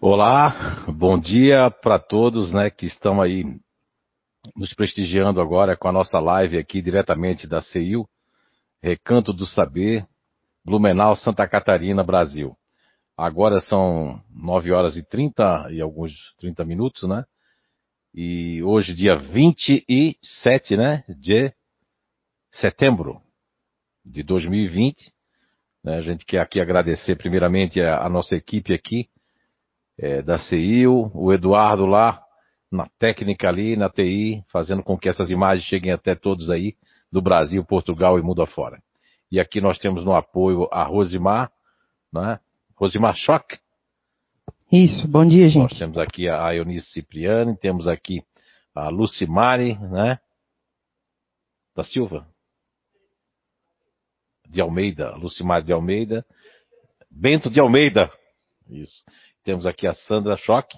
Olá, bom dia para todos, né, que estão aí nos prestigiando agora com a nossa live aqui diretamente da CEIU, Recanto do Saber, Blumenau, Santa Catarina, Brasil. Agora são 9 horas e 30 e alguns 30 minutos, né? E hoje, dia 27, né, de setembro de 2020. Né, a gente quer aqui agradecer primeiramente a, a nossa equipe aqui, é, da CIO, o Eduardo lá, na técnica ali, na TI, fazendo com que essas imagens cheguem até todos aí, do Brasil, Portugal e mundo afora. E aqui nós temos no apoio a Rosimar, né? Rosimar Choque. Isso, bom dia, gente. Nós temos aqui a Eunice Cipriani, temos aqui a Lucimari, né? Da Silva. De Almeida, Lucimar de Almeida. Bento de Almeida. Isso. Temos aqui a Sandra Schock.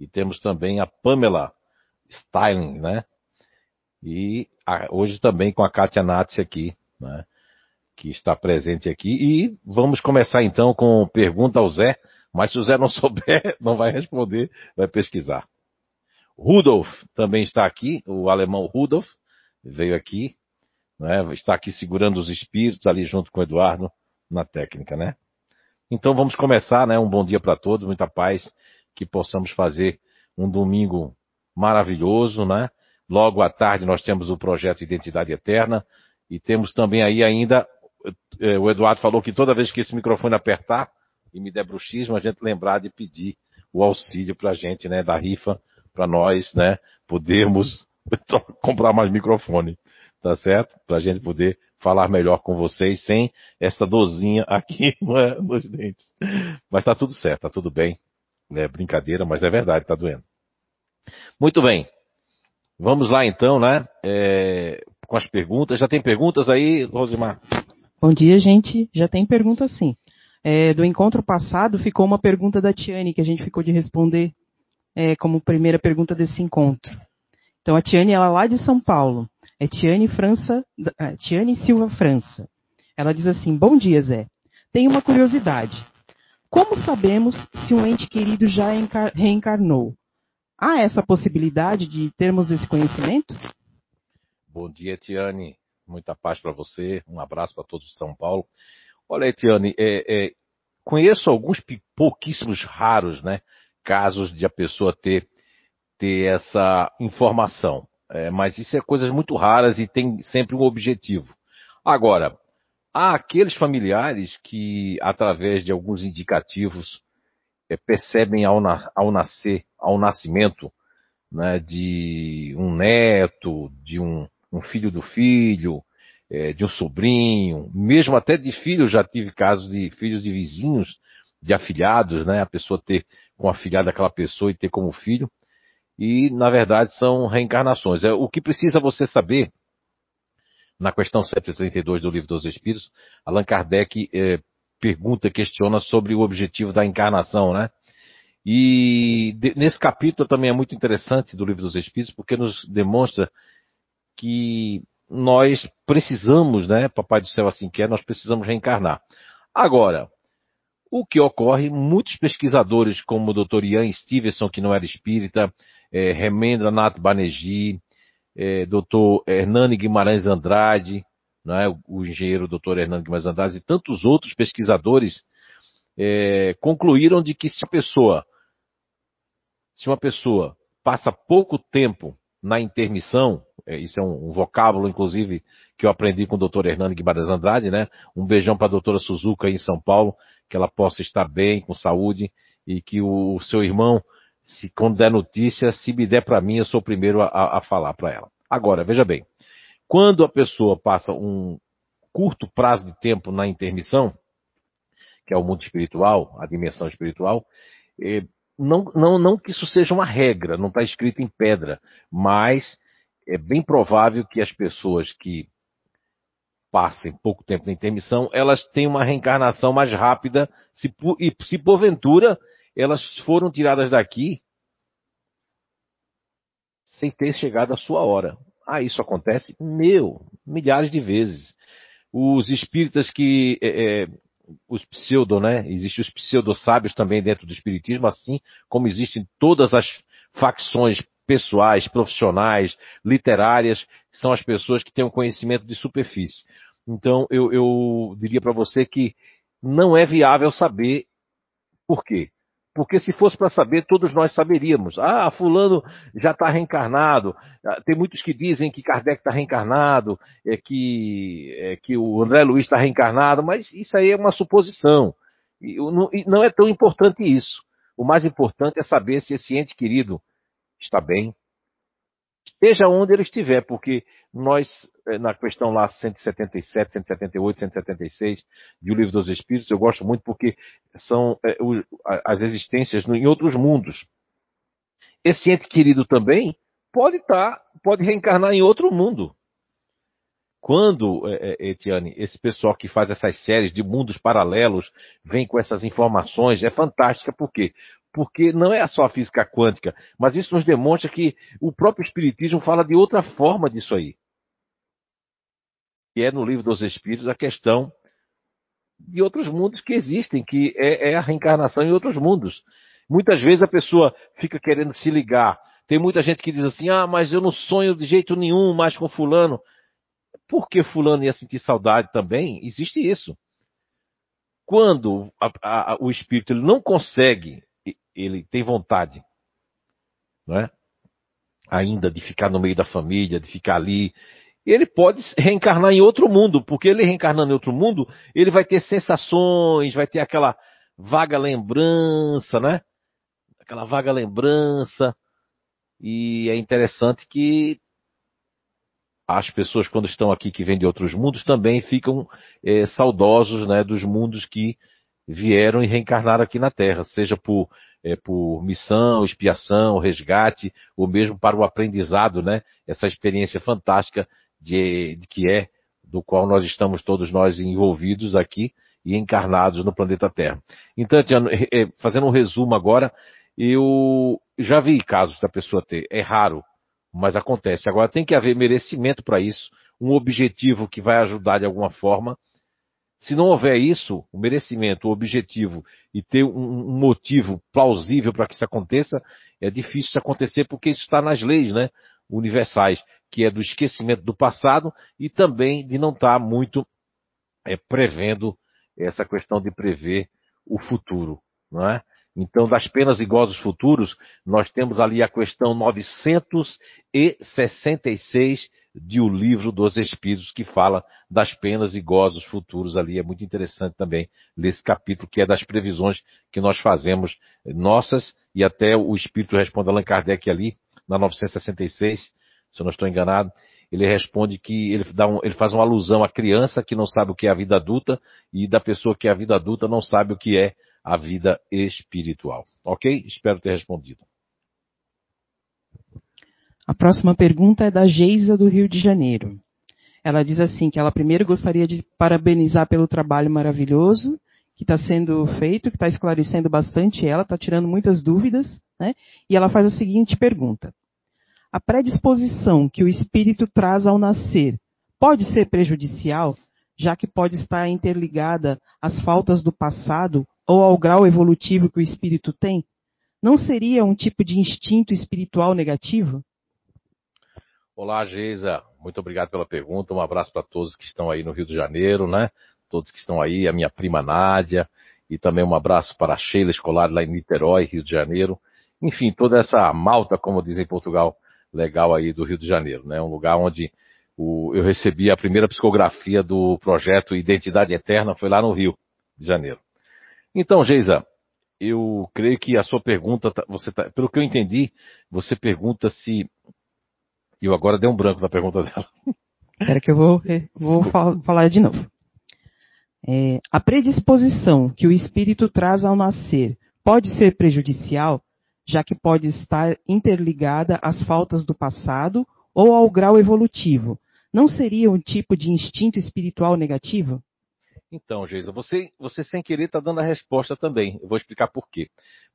E temos também a Pamela Styling, né? E a, hoje também com a Kátia Natsi aqui, né? Que está presente aqui. E vamos começar então com pergunta ao Zé. Mas se o Zé não souber, não vai responder, vai pesquisar. Rudolf também está aqui, o alemão Rudolf veio aqui, né? Está aqui segurando os espíritos ali junto com o Eduardo na técnica, né? Então vamos começar, né? Um bom dia para todos, muita paz, que possamos fazer um domingo maravilhoso, né? Logo à tarde nós temos o projeto Identidade Eterna e temos também aí ainda, eh, o Eduardo falou que toda vez que esse microfone apertar e me der bruxismo, a gente lembrar de pedir o auxílio para a gente, né? Da rifa, para nós, né? Podermos comprar mais microfone, tá certo? Para a gente poder falar melhor com vocês sem essa dorzinha aqui nos dentes. Mas tá tudo certo, tá tudo bem. É brincadeira, mas é verdade, tá doendo. Muito bem. Vamos lá então, né? É, com as perguntas. Já tem perguntas aí, Rosimar? Bom dia, gente. Já tem pergunta sim. É, do encontro passado ficou uma pergunta da Tiane que a gente ficou de responder é, como primeira pergunta desse encontro. Então a Tiane ela é lá de São Paulo. É Tiane, França, é, Tiane Silva França. Ela diz assim: Bom dia, Zé. Tenho uma curiosidade. Como sabemos se um ente querido já reencarnou? Há essa possibilidade de termos esse conhecimento? Bom dia, Tiane. Muita paz para você. Um abraço para todos de São Paulo. Olha, Tiane, é, é, conheço alguns pouquíssimos raros, né, casos de a pessoa ter ter essa informação. É, mas isso é coisas muito raras e tem sempre um objetivo. Agora, há aqueles familiares que, através de alguns indicativos, é, percebem ao, na, ao, nascer, ao nascimento, né, de um neto, de um, um filho do filho, é, de um sobrinho, mesmo até de filhos, já tive casos de filhos de vizinhos, de afilhados, né, a pessoa ter com a filhada daquela pessoa e ter como filho e, na verdade, são reencarnações. É, o que precisa você saber, na questão 132 do Livro dos Espíritos, Allan Kardec é, pergunta, questiona sobre o objetivo da encarnação, né? E de, nesse capítulo também é muito interessante do Livro dos Espíritos, porque nos demonstra que nós precisamos, né, Papai do Céu assim quer, nós precisamos reencarnar. Agora, o que ocorre, muitos pesquisadores, como o Dr. Ian Stevenson, que não era espírita, é, Remendranath Banerjee, é, Dr. Hernani Guimarães Andrade, é, o, engenheiro Dr. Hernani Guimarães Andrade e tantos outros pesquisadores é, concluíram de que se a pessoa, se uma pessoa passa pouco tempo na intermissão, é, isso é um, um, vocábulo, inclusive, que eu aprendi com o Dr. Hernani Guimarães Andrade, né? Um beijão para a doutora Suzuka aí em São Paulo, que ela possa estar bem, com saúde, e que o, o seu irmão se quando der notícia, se me der para mim, eu sou o primeiro a, a falar para ela. Agora, veja bem, quando a pessoa passa um curto prazo de tempo na intermissão, que é o mundo espiritual, a dimensão espiritual, eh, não, não, não que isso seja uma regra, não está escrito em pedra, mas é bem provável que as pessoas que passem pouco tempo na intermissão, elas tenham uma reencarnação mais rápida, se, e se porventura elas foram tiradas daqui sem ter chegado a sua hora. Ah, isso acontece? Meu, milhares de vezes. Os espíritas que é, é, os pseudo, né? Existem os pseudo-sábios também dentro do Espiritismo, assim como existem todas as facções pessoais, profissionais, literárias, que são as pessoas que têm um conhecimento de superfície. Então, eu, eu diria para você que não é viável saber por quê. Porque se fosse para saber, todos nós saberíamos. Ah, fulano já está reencarnado. Ah, tem muitos que dizem que Kardec está reencarnado, é que, é que o André Luiz está reencarnado, mas isso aí é uma suposição. E não, e não é tão importante isso. O mais importante é saber se esse ente querido está bem, esteja onde ele estiver, porque nós, eh, na questão lá 177, 178, 176 de O Livro dos Espíritos, eu gosto muito porque são é, o, as existências em outros mundos. Esse ente querido também pode estar, tá, pode reencarnar em outro mundo. Quando, é, Etiane, esse pessoal que faz essas séries de mundos paralelos vem com essas informações, é fantástica, por quê? Porque não é só a física quântica, mas isso nos demonstra que o próprio Espiritismo fala de outra forma disso aí. E é no livro dos Espíritos a questão de outros mundos que existem, que é, é, a reencarnação em outros mundos. Muitas vezes a pessoa fica querendo se ligar. Tem muita gente que diz assim: ah, mas eu não sonho de jeito nenhum mais com Fulano. Por que Fulano ia sentir saudade também? Existe isso. Quando a, a, o espírito não consegue ele tem vontade, não é? Ainda de ficar no meio da família, de ficar ali. Ele pode reencarnar em outro mundo, porque ele reencarnando em outro mundo, ele vai ter sensações, vai ter aquela vaga lembrança, né? Aquela vaga lembrança. E é interessante que as pessoas, quando estão aqui, que vêm de outros mundos, também ficam é, saudosos né, dos mundos que vieram e reencarnaram aqui na Terra, seja por é, por missão, expiação, resgate, ou mesmo para o aprendizado, né? Essa experiência fantástica de, de que é do qual nós estamos todos nós envolvidos aqui e encarnados no planeta Terra. Então, Tiano, é, fazendo um resumo agora, eu já vi casos da pessoa ter, é raro, mas acontece. Agora tem que haver merecimento para isso, um objetivo que vai ajudar de alguma forma se não houver isso, o merecimento, o objetivo e ter um, um motivo plausível para que isso aconteça, é difícil isso acontecer porque isso está nas leis, né, universais, que é do esquecimento do passado e também de não estar tá muito é, prevendo essa questão de prever o futuro, não é? Então, das penas e gozos futuros, nós temos ali a questão 966 de O Livro dos Espíritos, que fala das penas e gozos futuros ali. É muito interessante também ler esse capítulo, que é das previsões que nós fazemos nossas, e até o Espírito responde Allan Kardec ali, na 966, se eu não estou enganado, ele responde que ele, um, ele, faz uma alusão à criança que não sabe o que é a vida adulta e da pessoa que é a vida adulta não sabe o que é a vida espiritual. Ok? Espero ter respondido. A próxima pergunta é da Geisa do Rio de Janeiro. Ela diz assim que ela primeiro gostaria de parabenizar pelo trabalho maravilhoso que está sendo feito, que está esclarecendo bastante ela, está tirando muitas dúvidas, né? E ela faz a seguinte pergunta: a predisposição que o espírito traz ao nascer pode ser prejudicial, já que pode estar interligada às faltas do passado ou ao grau evolutivo que o espírito tem? Não seria um tipo de instinto espiritual negativo? Olá, Geisa. Muito obrigado pela pergunta. Um abraço para todos que estão aí no Rio de Janeiro, né? Todos que estão aí, a minha prima Nádia, e também um abraço para a Sheila Escolar lá em Niterói, Rio de Janeiro. Enfim, toda essa malta, como dizem em Portugal, legal aí do Rio de Janeiro, né? Um lugar onde o, eu recebi a primeira psicografia do projeto Identidade Eterna, foi lá no Rio de Janeiro. Então, Geisa, eu creio que a sua pergunta, tá, você tá, pelo que eu entendi, você pergunta se e eu agora dei um branco na pergunta dela. Espera que eu vou, vou falar de novo. É, a predisposição que o espírito traz ao nascer pode ser prejudicial, já que pode estar interligada às faltas do passado ou ao grau evolutivo. Não seria um tipo de instinto espiritual negativo? Então, Geisa, você, você sem querer está dando a resposta também. Eu vou explicar por quê.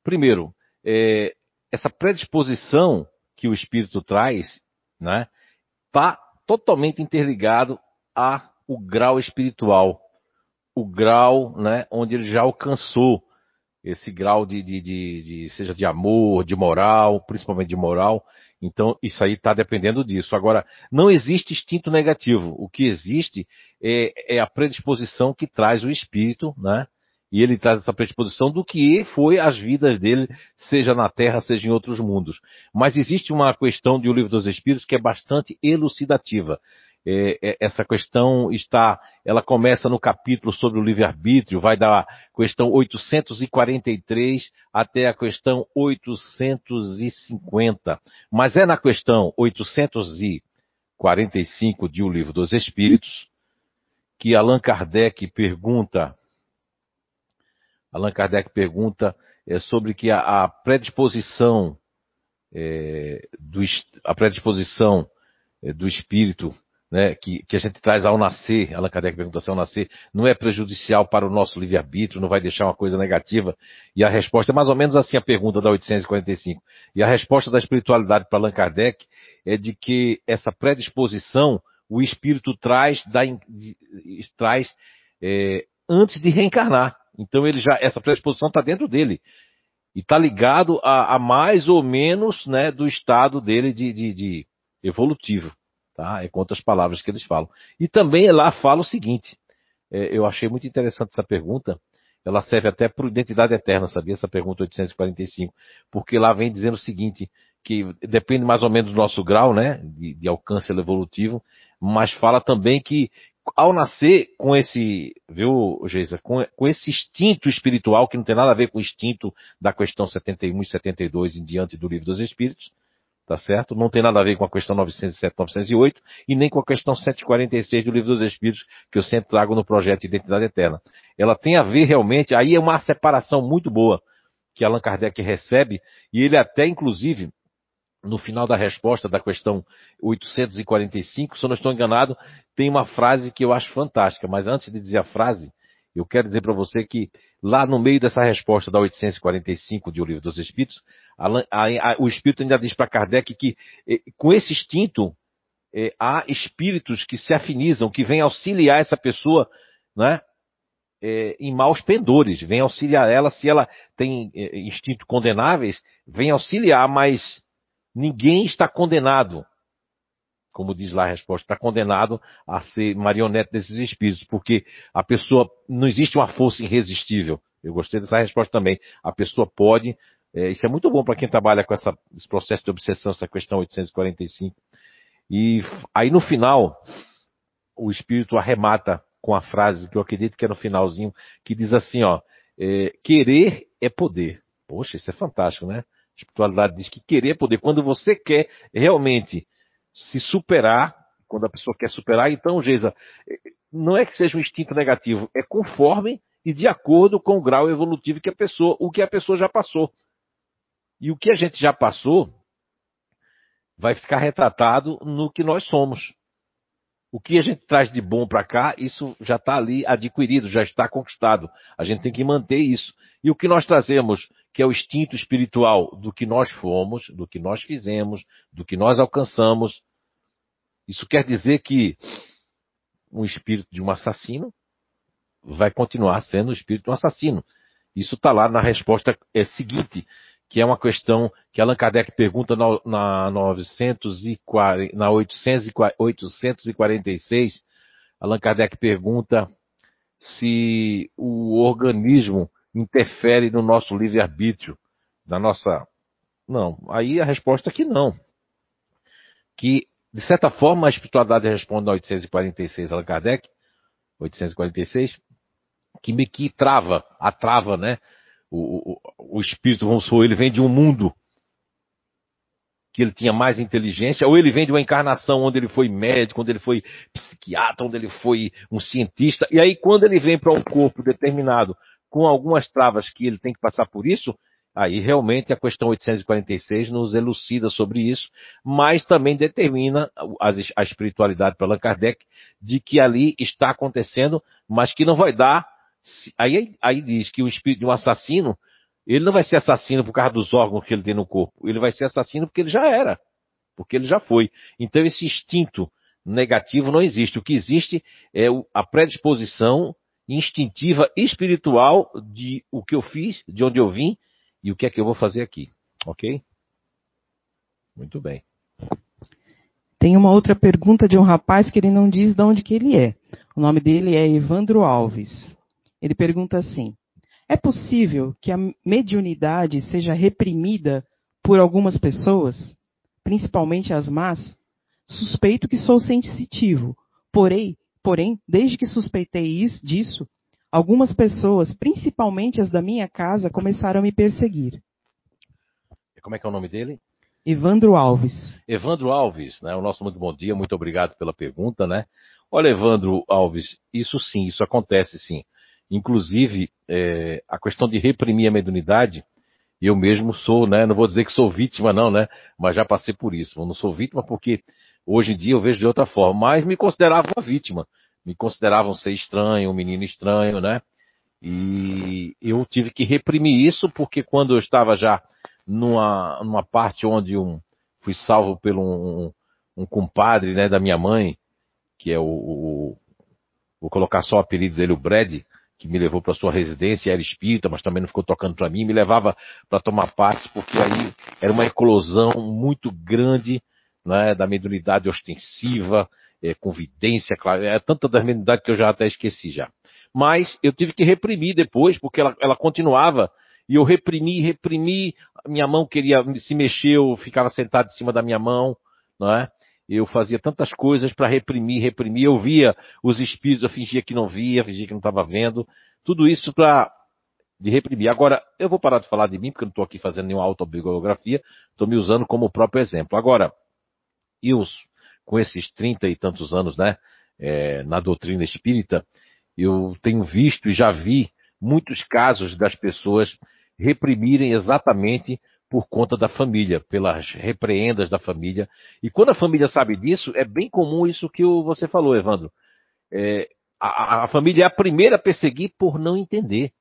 Primeiro, é, essa predisposição que o espírito traz, né, está totalmente interligado a o grau espiritual. o grau, né, onde ele já alcançou esse grau de, de, de, de seja de amor, de moral, principalmente de moral. Então, isso aí está dependendo disso. Agora, não existe instinto negativo. O que existe é, é a predisposição que traz o espírito, né? E ele traz essa predisposição do que foi as vidas dele, seja na Terra, seja em outros mundos. Mas existe uma questão de O Livro dos Espíritos que é bastante elucidativa. É, é, essa questão está, ela começa no capítulo sobre o livre-arbítrio, vai da questão 843 até a questão 850. Mas é na questão 845 de O Livro dos Espíritos que Allan Kardec pergunta, Allan Kardec pergunta é, sobre que a, a predisposição é, do, a predisposição é, do espírito né, que, que, a gente traz ao nascer, Allan Kardec pergunta se ao nascer, não é prejudicial para o nosso livre-arbítrio, não vai deixar uma coisa negativa? E a resposta é mais ou menos assim a pergunta da 845. E a resposta da espiritualidade para Allan Kardec é de que essa predisposição o espírito traz, da, de, traz é, antes de reencarnar. Então ele já, essa predisposição está dentro dele. E está ligado a, a, mais ou menos né, do estado dele de, de, de evolutivo. Tá? É outras palavras que eles falam. E também lá fala o seguinte: é, eu achei muito interessante essa pergunta. Ela serve até para identidade eterna, sabia? Essa pergunta 845. Porque lá vem dizendo o seguinte: que depende mais ou menos do nosso grau, né? De, de alcance evolutivo. Mas fala também que ao nascer com esse, viu, Geisa, com, com, esse instinto espiritual, que não tem nada a ver com o instinto da questão 71 e 72 em diante do livro dos Espíritos, tá certo? Não tem nada a ver com a questão 907, 908 e nem com a questão 146 do Livro dos Espíritos, que eu sempre trago no projeto Identidade Eterna. Ela tem a ver realmente, aí é uma separação muito boa que Allan Kardec recebe, e ele até, inclusive, no final da resposta da questão 845, se eu não estou enganado, tem uma frase que eu acho fantástica, mas antes de dizer a frase, eu quero dizer para você que lá no meio dessa resposta da 845 de O Livro dos Espíritos, a, a, a, o Espírito ainda diz para Kardec que eh, com esse instinto eh, há espíritos que se afinizam, que vêm auxiliar essa pessoa, né? Em maus pendores, vem auxiliar ela, se ela tem instinto condenáveis, vem auxiliar, mas ninguém está condenado como diz lá a resposta, está condenado a ser marionete desses espíritos, porque a pessoa, não existe uma força irresistível. Eu gostei dessa resposta também. A pessoa pode, é, isso é muito bom para quem trabalha com essa, esse processo de obsessão, essa questão 845. E aí no final, o espírito arremata com a frase que eu acredito que é no finalzinho, que diz assim, ó, é, querer é poder. Poxa, isso é fantástico, né? Espiritualidade diz que querer é poder. Quando você quer realmente se superar, quando a pessoa quer superar, então, Geisa, não é que seja um instinto negativo, é conforme e de acordo com o grau evolutivo que a pessoa, o que a pessoa já passou. E o que a gente já passou vai ficar retratado no que nós somos. O que a gente traz de bom para cá, isso já está ali adquirido, já está conquistado. A gente tem que manter isso. E o que nós trazemos, que é o instinto espiritual do que nós fomos, do que nós fizemos, do que nós alcançamos, isso quer dizer que um espírito de um assassino vai continuar sendo o espírito de um assassino. Isso está lá na resposta é, seguinte, que é uma questão que Allan Kardec pergunta na, na, 940, na 846. Allan Kardec pergunta se o organismo interfere no nosso livre-arbítrio, na nossa. Não, aí a resposta é que não. Que de certa forma, a espiritualidade responde a 846 Allan Kardec, 846, que me que trava, atrava, né? O, o, o espírito, vamos supor, ele vem de um mundo que ele tinha mais inteligência, ou ele vem de uma encarnação onde ele foi médico, onde ele foi psiquiatra, onde ele foi um cientista, e aí quando ele vem para um corpo determinado com algumas travas que ele tem que passar por isso, Aí realmente a questão 846 nos elucida sobre isso, mas também determina a, espiritualidade para Allan Kardec de que ali está acontecendo, mas que não vai dar. Aí, aí diz que o espírito de um assassino, ele não vai ser assassino por causa dos órgãos que ele tem no corpo, ele vai ser assassino porque ele já era, porque ele já foi. Então esse instinto negativo não existe. O que existe é a predisposição instintiva, espiritual de o que eu fiz, de onde eu vim e o que é que eu vou fazer aqui. Ok? Muito bem. Tem uma outra pergunta de um rapaz que ele não diz de onde que ele é. O nome dele é Evandro Alves. Ele pergunta assim: É possível que a mediunidade seja reprimida por algumas pessoas, principalmente as más? Suspeito que sou sensitivo, porém, porém, desde que suspeitei isso, disso, algumas pessoas, principalmente as da minha casa, começaram a me perseguir. Como é que é o nome dele? Evandro Alves. Evandro Alves, né? O nosso muito bom dia, muito obrigado pela pergunta, né? Olha, Evandro Alves, isso sim, isso acontece sim. Inclusive, é, a questão de reprimir a mediunidade, eu mesmo sou, né? Não vou dizer que sou vítima, não, né? Mas já passei por isso. Eu não sou vítima porque hoje em dia eu vejo de outra forma, mas me considerava uma vítima. Me consideravam ser estranho, um menino estranho, né? E eu tive que reprimir isso porque quando eu estava já numa, numa parte onde um, fui salvo pelo um, um compadre né, da minha mãe, que é o, o, Vou colocar só o apelido dele, o Brad, que me levou para sua residência, era espírita, mas também não ficou tocando para mim, me levava para tomar passe, porque aí era uma eclosão muito grande né, da mediunidade ostensiva, é, convidência, claro, é tanta da mediunidade que eu já até esqueci já. Mas eu tive que reprimir depois, porque ela, ela continuava e eu reprimi, reprimi, minha mão queria se mexer, eu ficava sentado em cima da minha mão, não é? Eu fazia tantas coisas para reprimir, reprimir. Eu via os espíritos, eu fingia que não via, fingia que não estava vendo. Tudo isso para de reprimir. Agora, eu vou parar de falar de mim, porque eu não estou aqui fazendo nenhuma autobiografia, estou me usando como próprio exemplo. Agora, eu, com esses trinta e tantos anos, né, é, na doutrina espírita, eu tenho visto e já vi muitos casos das pessoas reprimirem exatamente por conta da família, pelas repreendas da família. E quando a família sabe disso, é bem comum isso que você falou, Evandro. É, a, a, família é a primeira a perseguir por não entender.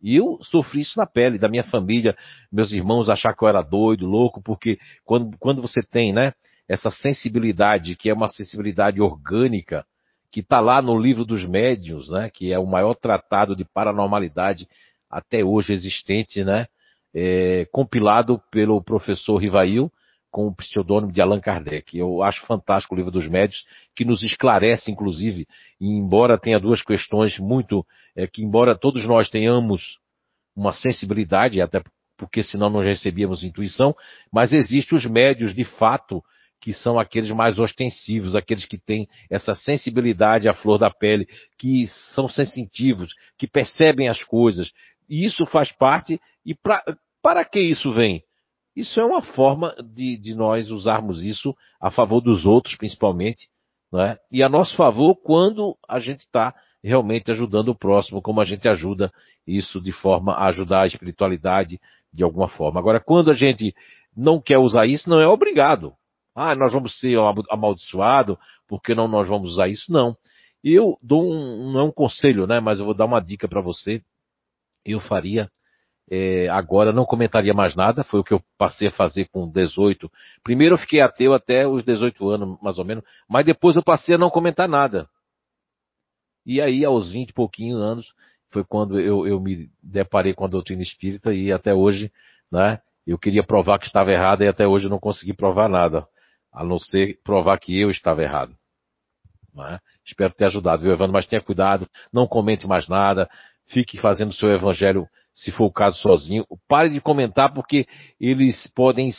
E eu sofri isso na pele da minha família, meus irmãos achar que eu era doido, louco, porque quando, quando você tem, né, essa sensibilidade, que é uma sensibilidade orgânica, que está lá no livro dos médiuns, né, que é o maior tratado de paranormalidade até hoje existente, né? É, compilado pelo professor Rivail com o pseudônimo de Allan Kardec. Eu acho fantástico o livro dos médios, que nos esclarece, inclusive, embora tenha duas questões muito, é, que embora todos nós tenhamos uma sensibilidade, até porque senão não recebíamos intuição, mas existem os médios de fato que são aqueles mais ostensivos, aqueles que têm essa sensibilidade à flor da pele, que são sensitivos, que percebem as coisas, e isso faz parte. E pra, para que isso vem? Isso é uma forma de, de nós usarmos isso a favor dos outros, principalmente, é? e a nosso favor quando a gente está realmente ajudando o próximo, como a gente ajuda isso de forma a ajudar a espiritualidade de alguma forma. Agora, quando a gente não quer usar isso, não é obrigado. Ah, nós vamos ser amaldiçoados, porque não nós vamos usar isso? Não. Eu dou um, não é um conselho, né, mas eu vou dar uma dica para você eu faria é, agora não comentaria mais nada, foi o que eu passei a fazer com 18. Primeiro eu fiquei ateu até os 18 anos, mais ou menos, mas depois eu passei a não comentar nada. E aí, aos 20 e pouquinhos anos, foi quando eu, eu me deparei com a doutrina espírita e até hoje, né, eu queria provar que estava errado e até hoje eu não consegui provar nada, a não ser provar que eu estava errado. Né? Espero ter ajudado, viu, Evandro? Mas tenha cuidado, não comente mais nada, fique fazendo o seu evangelho, se for o caso, sozinho. Pare de comentar porque eles podem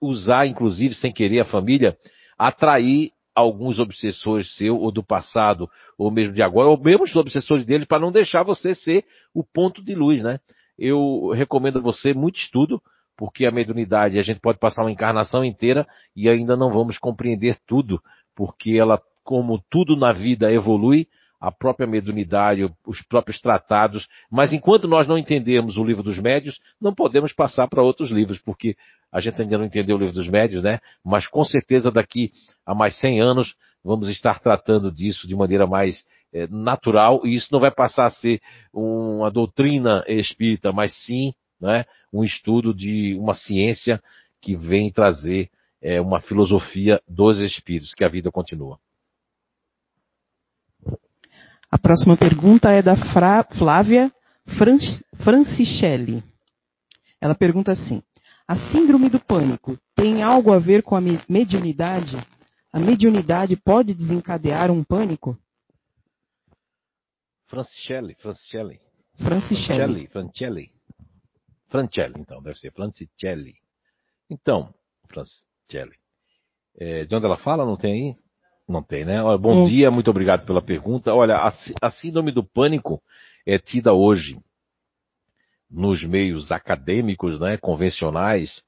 usar, inclusive, sem querer, a família, atrair alguns obsessores seu, ou do passado, ou mesmo de agora, ou mesmo os obsessores deles, para não deixar você ser o ponto de luz, né? Eu recomendo a você muito estudo, porque a mediunidade, a gente pode passar uma encarnação inteira e ainda não vamos compreender tudo, porque ela, como tudo na vida evolui, a própria mediunidade, os próprios tratados, mas enquanto nós não entendemos o livro dos médios, não podemos passar para outros livros, porque a gente ainda não entendeu o livro dos médios, né? Mas com certeza daqui a mais 100 anos vamos estar tratando disso de maneira mais é, natural, e isso não vai passar a ser uma doutrina espírita, mas sim né, um estudo de uma ciência que vem trazer é, uma filosofia dos espíritos, que a vida continua. A próxima pergunta é da Fra Flávia Francicelli. Ela pergunta assim: A síndrome do pânico tem algo a ver com a mediunidade? A mediunidade pode desencadear um pânico? Francicelli, Francicelli. Francicelli. Francicelli. Francicelli, então, deve ser Francicelli. Então, Francicelli. É, de onde ela fala? Não tem aí? Não tem, né? Olha, bom hum. dia, muito obrigado pela pergunta. Olha, a, a síndrome do pânico é tida hoje nos meios acadêmicos, né, convencionais,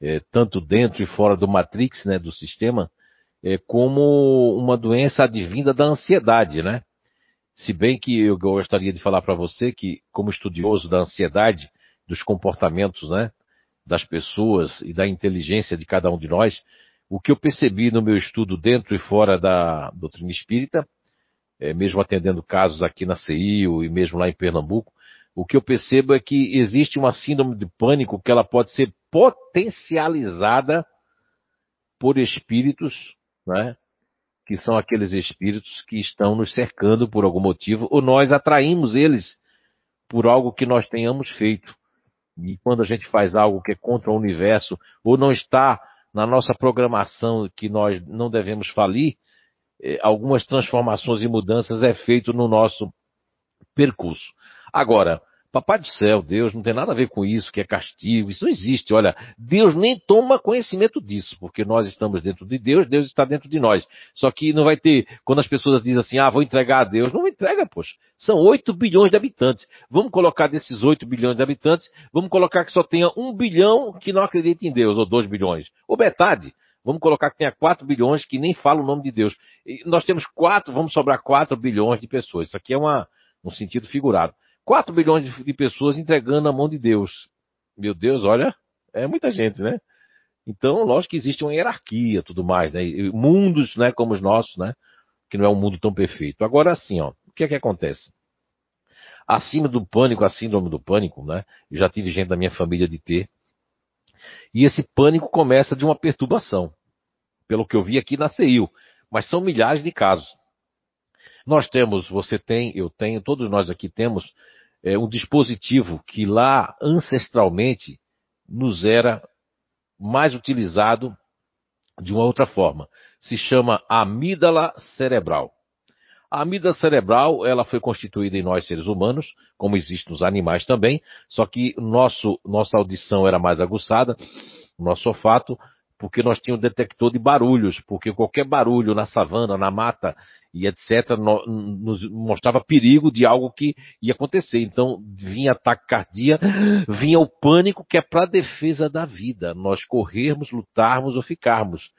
é, tanto dentro e fora do matrix, né, do sistema, é, como uma doença advinda da ansiedade, né? Se bem que eu gostaria de falar para você que, como estudioso da ansiedade, dos comportamentos, né, das pessoas e da inteligência de cada um de nós, o que eu percebi no meu estudo dentro e fora da doutrina espírita, é, mesmo atendendo casos aqui na CIO e mesmo lá em Pernambuco, o que eu percebo é que existe uma síndrome de pânico que ela pode ser potencializada por espíritos, né? Que são aqueles espíritos que estão nos cercando por algum motivo, ou nós atraímos eles por algo que nós tenhamos feito. E quando a gente faz algo que é contra o universo, ou não está na nossa programação que nós não devemos falir, eh, algumas transformações e mudanças é feito no nosso percurso. Agora, Papai do céu, Deus não tem nada a ver com isso, que é castigo, isso não existe. Olha, Deus nem toma conhecimento disso, porque nós estamos dentro de Deus, Deus está dentro de nós. Só que não vai ter, quando as pessoas dizem assim, ah, vou entregar a Deus, não entrega, poxa. São 8 bilhões de habitantes. Vamos colocar desses 8 bilhões de habitantes, vamos colocar que só tenha 1 bilhão que não acredita em Deus, ou 2 bilhões, ou metade. Vamos colocar que tenha 4 bilhões que nem fala o nome de Deus. E nós temos 4, vamos sobrar 4 bilhões de pessoas. Isso aqui é uma, um sentido figurado. 4 bilhões de pessoas entregando na mão de Deus. Meu Deus, olha, é muita gente, né? Então, lógico que existe uma hierarquia, tudo mais, né? Mundos, né, como os nossos, né? Que não é um mundo tão perfeito. Agora, assim, ó, o que é que acontece? Acima do pânico, a síndrome do pânico, né? Eu já tive gente da minha família de ter. E esse pânico começa de uma perturbação. Pelo que eu vi aqui na CEIU. Mas são milhares de casos. Nós temos, você tem, eu tenho, todos nós aqui temos é, um dispositivo que lá ancestralmente nos era mais utilizado de uma outra forma. Se chama amígdala cerebral. A amígdala cerebral, ela foi constituída em nós seres humanos, como existe nos animais também, só que nosso, nossa audição era mais aguçada, nosso olfato, porque nós tínhamos um detector de barulhos, porque qualquer barulho na savana, na mata e etc., no, nos mostrava perigo de algo que ia acontecer. Então vinha ataque cardíaco, vinha o pânico que é para a defesa da vida, nós corrermos, lutarmos ou ficarmos.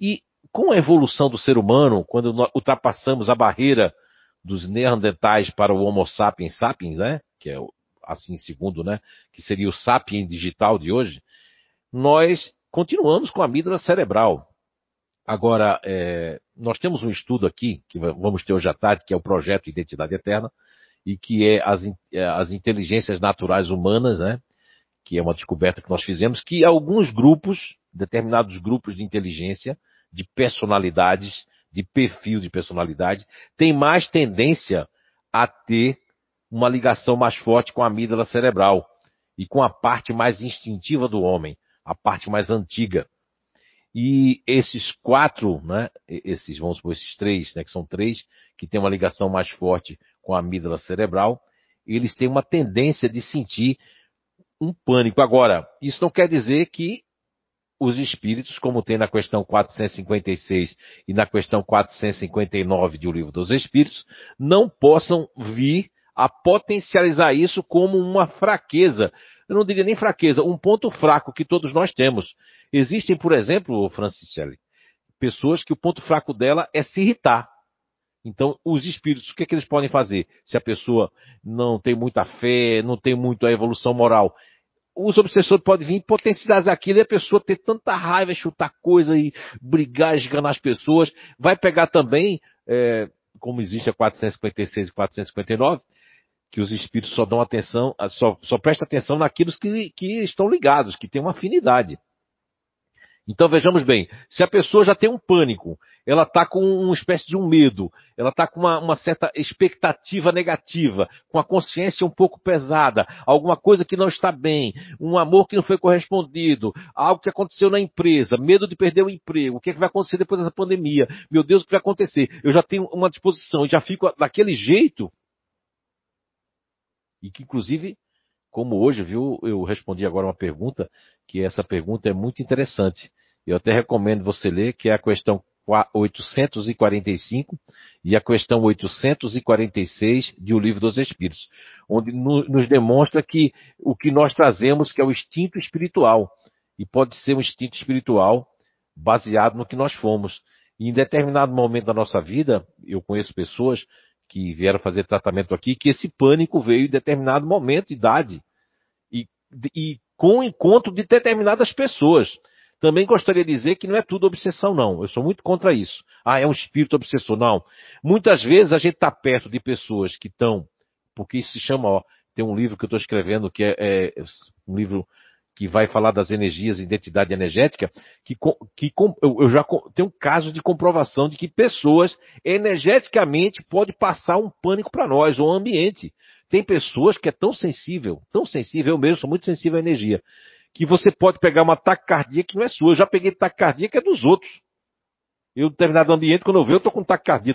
E com a evolução do ser humano, quando ultrapassamos a barreira dos neandertais para o Homo sapiens sapiens, né? Que é assim segundo, né? Que seria o sapiens digital de hoje. Nós continuamos com a amígdala cerebral. Agora, é, nós temos um estudo aqui, que vamos ter hoje à tarde, que é o projeto Identidade Eterna, e que é as, é, as inteligências naturais humanas, né? Que é uma descoberta que nós fizemos, que alguns grupos, determinados grupos de inteligência, de personalidades, de perfil de personalidade, têm mais tendência a ter uma ligação mais forte com a amígdala cerebral e com a parte mais instintiva do homem a parte mais antiga. E esses quatro, né, esses, vamos supor, esses três, né, que são três, que têm uma ligação mais forte com a amígdala cerebral, eles têm uma tendência de sentir um pânico. Agora, isso não quer dizer que os espíritos, como tem na questão 456 e na questão 459 de O Livro dos Espíritos, não possam vir a potencializar isso como uma fraqueza, eu não diria nem fraqueza, um ponto fraco que todos nós temos. Existem, por exemplo, Franciselli, pessoas que o ponto fraco dela é se irritar. Então, os espíritos, o que, é que eles podem fazer? Se a pessoa não tem muita fé, não tem muita evolução moral, os obsessores podem vir potencializar aquilo e a pessoa ter tanta raiva, chutar coisa e brigar, esganar as pessoas. Vai pegar também, é, como existe a 456 e 459, que os espíritos só dão atenção, só, só prestam atenção naqueles que, que estão ligados, que têm uma afinidade. Então vejamos bem, se a pessoa já tem um pânico, ela está com uma espécie de um medo, ela está com uma, uma, certa expectativa negativa, com a consciência um pouco pesada, alguma coisa que não está bem, um amor que não foi correspondido, algo que aconteceu na empresa, medo de perder o emprego, o que, é que vai acontecer depois dessa pandemia? Meu Deus, o que vai acontecer? Eu já tenho uma disposição, já fico daquele jeito, e que inclusive como hoje, viu, eu respondi agora uma pergunta, que essa pergunta é muito interessante. Eu até recomendo você ler, que é a questão 845 e a questão 846 de O Livro dos Espíritos, onde nos demonstra que o que nós trazemos que é o instinto espiritual, e pode ser um instinto espiritual baseado no que nós fomos. E em determinado momento da nossa vida, eu conheço pessoas que vieram fazer tratamento aqui, que esse pânico veio em determinado momento, idade, e, e com o encontro de determinadas pessoas. Também gostaria de dizer que não é tudo obsessão, não. Eu sou muito contra isso. Ah, é um espírito obsessor. Não. Muitas vezes a gente está perto de pessoas que estão, porque isso se chama, ó, tem um livro que eu estou escrevendo que é, é, um livro que vai falar das energias identidade energética, que, que eu já tenho casos de comprovação de que pessoas energeticamente pode passar um pânico para nós, ou um ambiente. Tem pessoas que é tão sensível, tão sensível, eu mesmo sou muito sensível à energia, que você pode pegar uma taquicardia que não é sua. Eu já peguei taquicardia que é dos outros. Eu, em determinado ambiente, quando eu vejo, eu tô com taquicardia.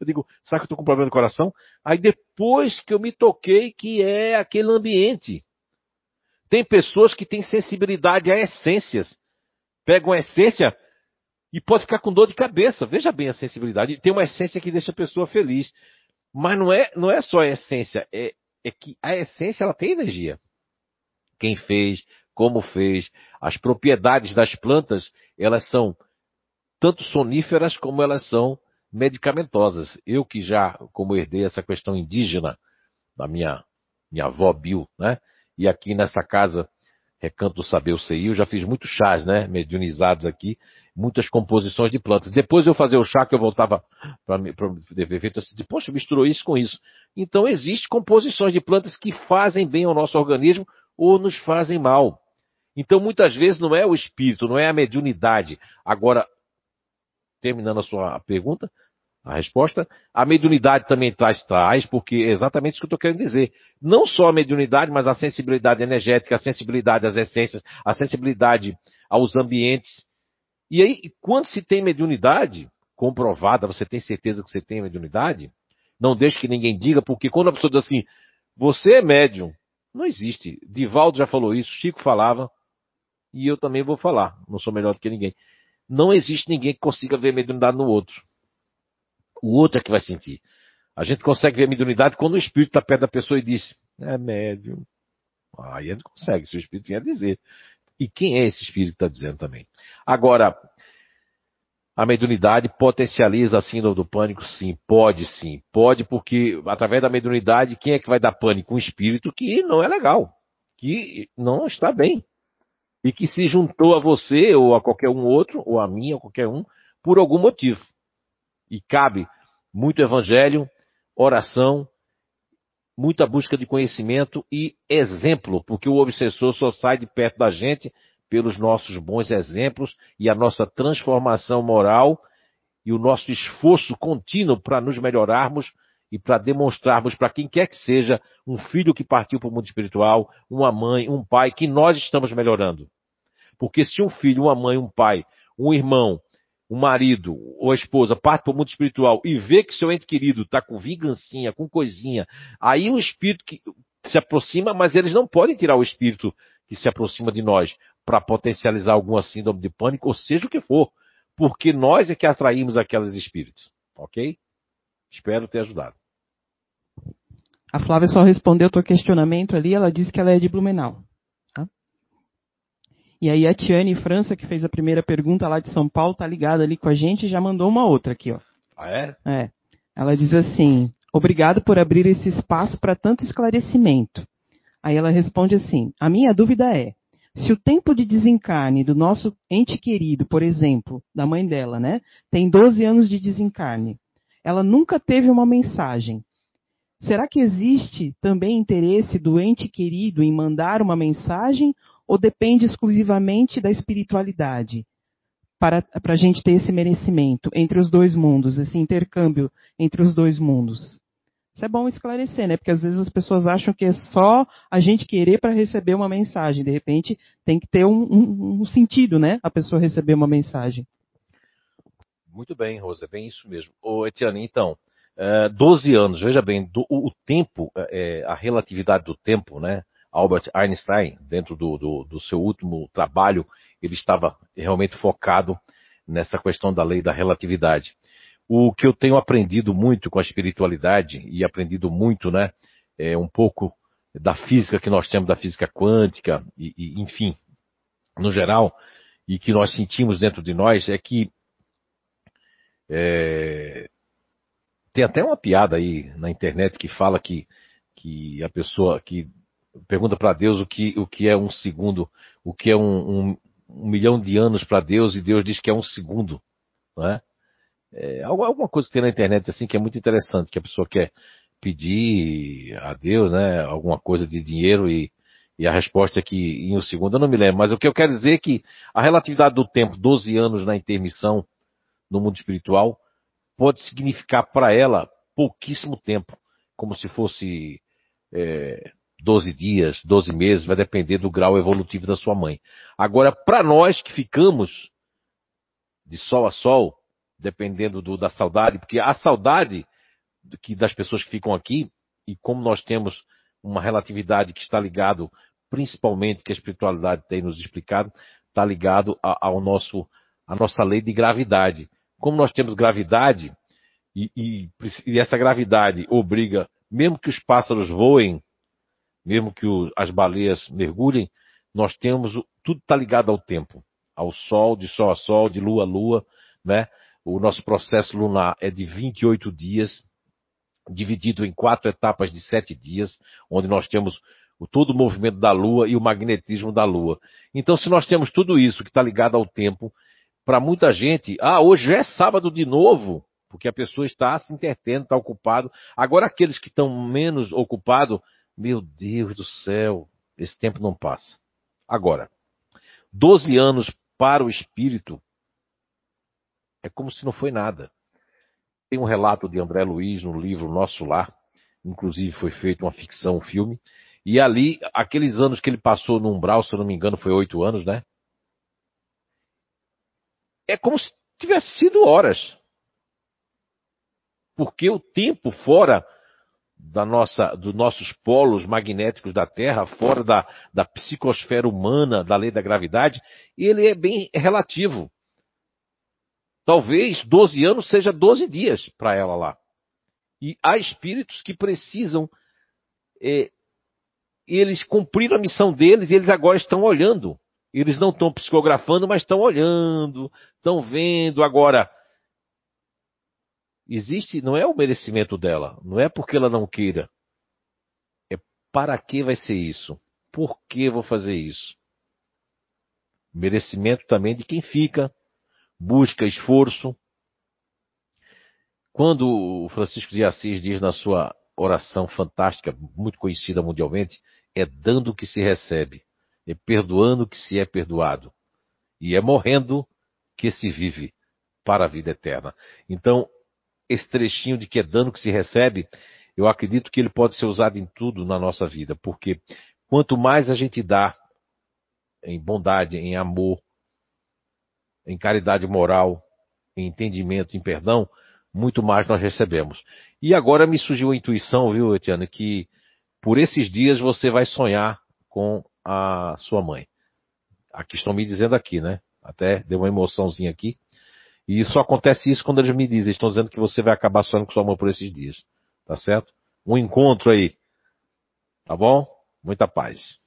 Eu digo, será que eu estou com problema no coração? Aí depois que eu me toquei que é aquele ambiente. Tem pessoas que têm sensibilidade a essências. Pegam a essência e pode ficar com dor de cabeça. Veja bem a sensibilidade. Tem uma essência que deixa a pessoa feliz. Mas não é, não é só a essência. É, é que a essência ela tem energia. Quem fez, como fez, as propriedades das plantas, elas são tanto soníferas como elas são medicamentosas. Eu que já, como herdei essa questão indígena da minha, minha avó Bill, né? E aqui nessa casa, Recanto do Saber o CI, eu já fiz muitos chás, né? Mediunizados aqui, muitas composições de plantas. Depois eu fazer o chá que eu voltava para ver feito, assim, poxa, misturou isso com isso. Então existem composições de plantas que fazem bem ao nosso organismo ou nos fazem mal. Então muitas vezes não é o espírito, não é a mediunidade. Agora, terminando a sua pergunta, a resposta, a mediunidade também traz, traz, porque é exatamente isso que eu estou querendo dizer. Não só a mediunidade, mas a sensibilidade energética, a sensibilidade às essências, a sensibilidade aos ambientes. E aí, quando se tem mediunidade comprovada, você tem certeza que você tem mediunidade? Não deixe que ninguém diga, porque quando a pessoa diz assim, você é médium, não existe. Divaldo já falou isso, Chico falava, e eu também vou falar. Não sou melhor do que ninguém. Não existe ninguém que consiga ver mediunidade no outro. O outro é que vai sentir. A gente consegue ver a mediunidade quando o espírito está perto da pessoa e diz, é médium. Aí a gente consegue, se o espírito vier dizer. E quem é esse espírito que está dizendo também? Agora, a mediunidade potencializa a síndrome do pânico? Sim, pode sim. Pode porque, através da mediunidade, quem é que vai dar pânico? Um espírito que não é legal, que não está bem. E que se juntou a você, ou a qualquer um outro, ou a mim, ou qualquer um, por algum motivo. E cabe muito evangelho, oração, muita busca de conhecimento e exemplo, porque o obsessor só sai de perto da gente pelos nossos bons exemplos e a nossa transformação moral e o nosso esforço contínuo para nos melhorarmos e para demonstrarmos para quem quer que seja um filho que partiu para o mundo espiritual, uma mãe, um pai, que nós estamos melhorando. Porque se um filho, uma mãe, um pai, um irmão, um marido ou a esposa parte para o mundo espiritual e vê que seu ente querido está com vingancinha, com coisinha, aí o espírito que se aproxima, mas eles não podem tirar o espírito que se aproxima de nós para potencializar alguma síndrome de pânico, ou seja o que for, porque nós é que atraímos aqueles espíritos, ok? Espero ter ajudado. A Flávia só respondeu o teu questionamento ali, ela disse que ela é de Blumenau. E aí a Tiane França, que fez a primeira pergunta lá de São Paulo, tá ligada ali com a gente e já mandou uma outra aqui, ó. Ah, é? É. Ela diz assim: Obrigado por abrir esse espaço para tanto esclarecimento. Aí ela responde assim: A minha dúvida é: se o tempo de desencarne do nosso ente querido, por exemplo, da mãe dela, né, tem 12 anos de desencarne, ela nunca teve uma mensagem. Será que existe também interesse do ente querido em mandar uma mensagem ou depende exclusivamente da espiritualidade para, para a gente ter esse merecimento entre os dois mundos, esse intercâmbio entre os dois mundos? Isso é bom esclarecer, né? Porque às vezes as pessoas acham que é só a gente querer para receber uma mensagem. De repente, tem que ter um, um, um, sentido, né? A pessoa receber uma mensagem. Muito bem, Rosa, é bem isso mesmo. Ô, Etiane, então, é, 12 anos, veja bem, do, o, o, tempo, é, a relatividade do tempo, né? Albert Einstein, dentro do, do, do seu último trabalho, ele estava realmente focado nessa questão da lei da relatividade. O que eu tenho aprendido muito com a espiritualidade e aprendido muito, né, é um pouco da física que nós temos, da física quântica e, e enfim, no geral, e que nós sentimos dentro de nós é que é, tem até uma piada aí na internet que fala que, que a pessoa que pergunta para Deus o que, o que é um segundo, o que é um, um, um milhão de anos para Deus e Deus diz que é um segundo, não é? É, alguma coisa que tem na internet assim que é muito interessante, que a pessoa quer pedir a Deus, né, alguma coisa de dinheiro e, e a resposta é que em um segundo, eu não me lembro, mas o que eu quero dizer é que a relatividade do tempo, 12 anos na intermissão no mundo espiritual, pode significar para ela pouquíssimo tempo, como se fosse é, 12 dias, 12 meses, vai depender do grau evolutivo da sua mãe. Agora, para nós que ficamos de sol a sol, dependendo do, da saudade, porque a saudade que das pessoas que ficam aqui, e como nós temos uma relatividade que está ligado, principalmente que a espiritualidade tem nos explicado, está ligado a, ao nosso, a nossa lei de gravidade. Como nós temos gravidade, e, e, e essa gravidade obriga, mesmo que os pássaros voem, mesmo que o, as baleias mergulhem, nós temos, tudo está ligado ao tempo, ao sol, de sol a sol, de lua a lua, né? O nosso processo lunar é de 28 dias, dividido em quatro etapas de sete dias, onde nós temos todo o movimento da Lua e o magnetismo da Lua. Então, se nós temos tudo isso que está ligado ao tempo, para muita gente, ah, hoje é sábado de novo, porque a pessoa está se entretendo, está ocupado. Agora, aqueles que estão menos ocupados, meu Deus do céu, esse tempo não passa. Agora, 12 anos para o espírito é como se não foi nada. Tem um relato de André Luiz no livro Nosso Lar, inclusive foi feita uma ficção, um filme, e ali, aqueles anos que ele passou no umbral, se eu não me engano, foi oito anos, né? É como se tivesse sido horas. Porque o tempo fora da nossa, dos nossos polos magnéticos da Terra, fora da, da psicosfera humana, da lei da gravidade, ele é bem relativo. Talvez 12 anos seja 12 dias para ela lá. E há espíritos que precisam, é, eles cumpriram a missão deles e eles agora estão olhando. Eles não estão psicografando, mas estão olhando, estão vendo. Agora, existe, não é o merecimento dela, não é porque ela não queira. É para que vai ser isso? Por que vou fazer isso? Merecimento também de quem fica, busca, esforço. Quando o Francisco de Assis diz na sua oração fantástica, muito conhecida mundialmente, é dando que se recebe, é perdoando que se é perdoado, e é morrendo que se vive para a vida eterna. Então, esse trechinho de que é dando que se recebe, eu acredito que ele pode ser usado em tudo na nossa vida, porque quanto mais a gente dá em bondade, em amor, em caridade moral, em entendimento, em perdão, muito mais nós recebemos. E agora me surgiu a intuição, viu, Etiana, que por esses dias você vai sonhar com a sua mãe. Aqui estão me dizendo aqui, né? Até deu uma emoçãozinha aqui. E só acontece isso quando eles me dizem, estão dizendo que você vai acabar sonhando com sua mãe por esses dias. Tá certo? Um encontro aí. Tá bom? Muita paz.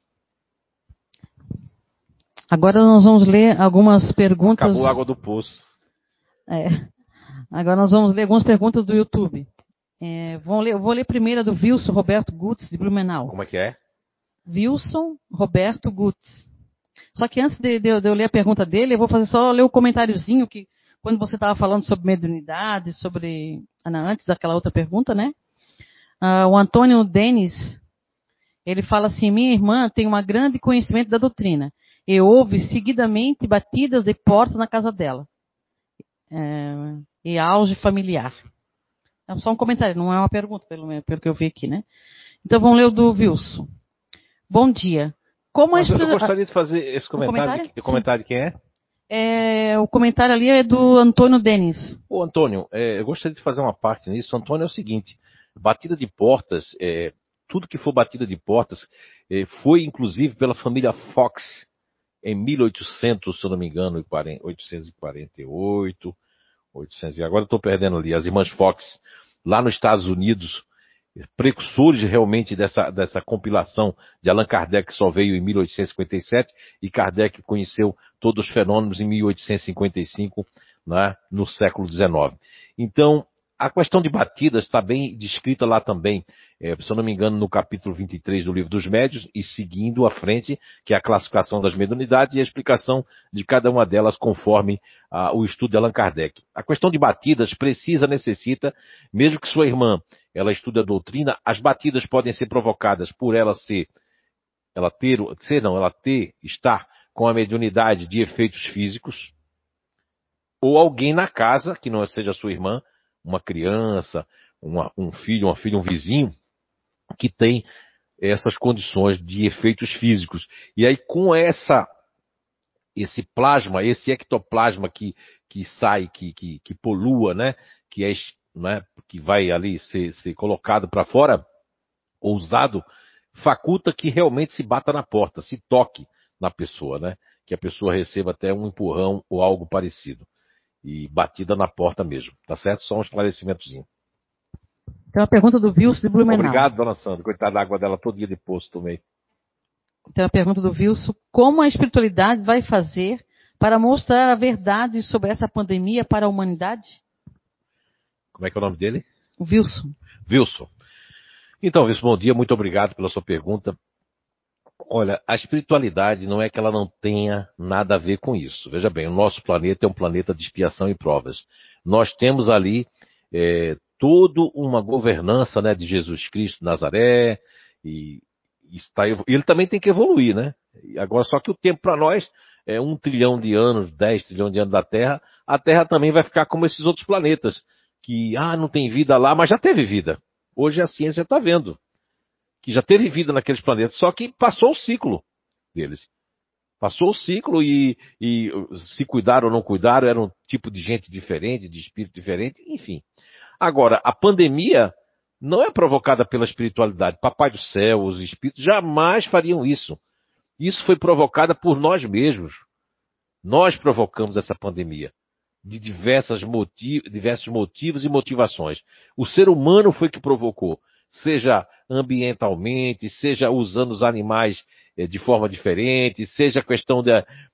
Agora nós vamos ler algumas perguntas. Acabou a água do poço. É. Agora nós vamos ler algumas perguntas do YouTube. É, vou, ler, vou ler primeiro a do Wilson Roberto Gutz, de Blumenau. Como é que é? Wilson Roberto Gutz. Só que antes de, de, de eu ler a pergunta dele, eu vou fazer só ler o comentáriozinho que quando você estava falando sobre mediunidade, sobre. Ah, antes daquela outra pergunta, né? Uh, o Antônio Denis Ele fala assim: minha irmã tem um grande conhecimento da doutrina e houve seguidamente batidas de portas na casa dela. É, e auge familiar. É só um comentário, não é uma pergunta, pelo, pelo que eu vi aqui, né? Então vamos ler o do Wilson. Bom dia. Como a Eu gostaria de fazer esse comentário. Um comentário? De, comentário de quem é? É? O comentário ali é do Antônio Denis. Ô, Antônio, é, eu gostaria de fazer uma parte nisso. Antônio, é o seguinte: batida de portas, é, tudo que for batida de portas, é, foi inclusive pela família Fox em 1800, se eu não me engano, 848, 800, e agora estou perdendo ali, as irmãs Fox, lá nos Estados Unidos, precursores realmente dessa, dessa compilação de Allan Kardec, que só veio em 1857, e Kardec conheceu todos os fenômenos em 1855, né, no século XIX. Então, a questão de batidas está bem descrita lá também, é, se eu não me engano, no capítulo 23 do livro dos médios, e seguindo à frente, que é a classificação das mediunidades e a explicação de cada uma delas conforme ah, o estudo de Allan Kardec. A questão de batidas precisa, necessita, mesmo que sua irmã ela estude a doutrina, as batidas podem ser provocadas por ela ser, ela ter, ser não, ela ter, estar com a mediunidade de efeitos físicos, ou alguém na casa, que não seja sua irmã, uma criança, uma, um filho, uma filha, um vizinho, que tem essas condições de efeitos físicos. E aí, com essa, esse plasma, esse ectoplasma que, que sai, que, que, que polua, né? Que é, né? que vai ali ser, ser colocado para fora, ou usado, faculta que realmente se bata na porta, se toque na pessoa, né? Que a pessoa receba até um empurrão ou algo parecido e batida na porta mesmo, tá certo? Só um esclarecimentozinho. Então a pergunta do Wilson de Blumenau. Obrigado, dona Sandra. Coitada da água dela todo dia de poço tomei. Então a pergunta do Wilson, como a espiritualidade vai fazer para mostrar a verdade sobre essa pandemia para a humanidade? Como é que é o nome dele? O Wilson. Wilson. Então, Wilson, bom dia, muito obrigado pela sua pergunta. Olha, a espiritualidade não é que ela não tenha nada a ver com isso. Veja bem, o nosso planeta é um planeta de expiação e provas. Nós temos ali é, toda uma governança né, de Jesus Cristo Nazaré, e, e está, ele também tem que evoluir, né? Agora, só que o tempo para nós é um trilhão de anos, dez trilhão de anos da Terra, a Terra também vai ficar como esses outros planetas, que, ah, não tem vida lá, mas já teve vida. Hoje a ciência está vendo que já teve vida naqueles planetas, só que passou o ciclo deles. Passou o ciclo e, e se cuidaram ou não cuidaram, era um tipo de gente diferente, de espírito diferente, enfim. Agora, a pandemia não é provocada pela espiritualidade. Papai do céu, os espíritos jamais fariam isso. Isso foi provocada por nós mesmos. Nós provocamos essa pandemia de diversas motiv diversos motivos e motivações. O ser humano foi que provocou seja ambientalmente, seja usando os animais eh, de forma diferente, seja a questão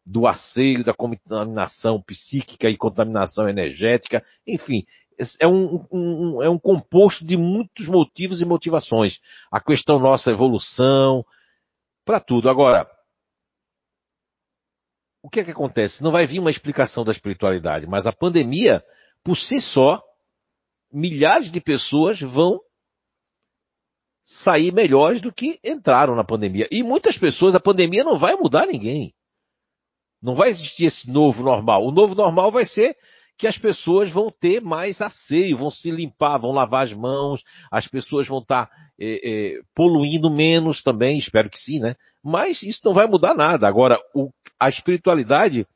do asseio, da contaminação psíquica e contaminação energética, enfim, é um, um, é um composto de muitos motivos e motivações. A questão nossa evolução, para tudo. Agora, o que é que acontece? Não vai vir uma explicação da espiritualidade, mas a pandemia, por si só, milhares de pessoas vão sair melhores do que entraram na pandemia. E muitas pessoas, a pandemia não vai mudar ninguém. Não vai existir esse novo normal. O novo normal vai ser que as pessoas vão ter mais asseio, vão se limpar, vão lavar as mãos, as pessoas vão estar é, é, poluindo menos também, espero que sim, né? Mas isso não vai mudar nada. Agora, o, a espiritualidade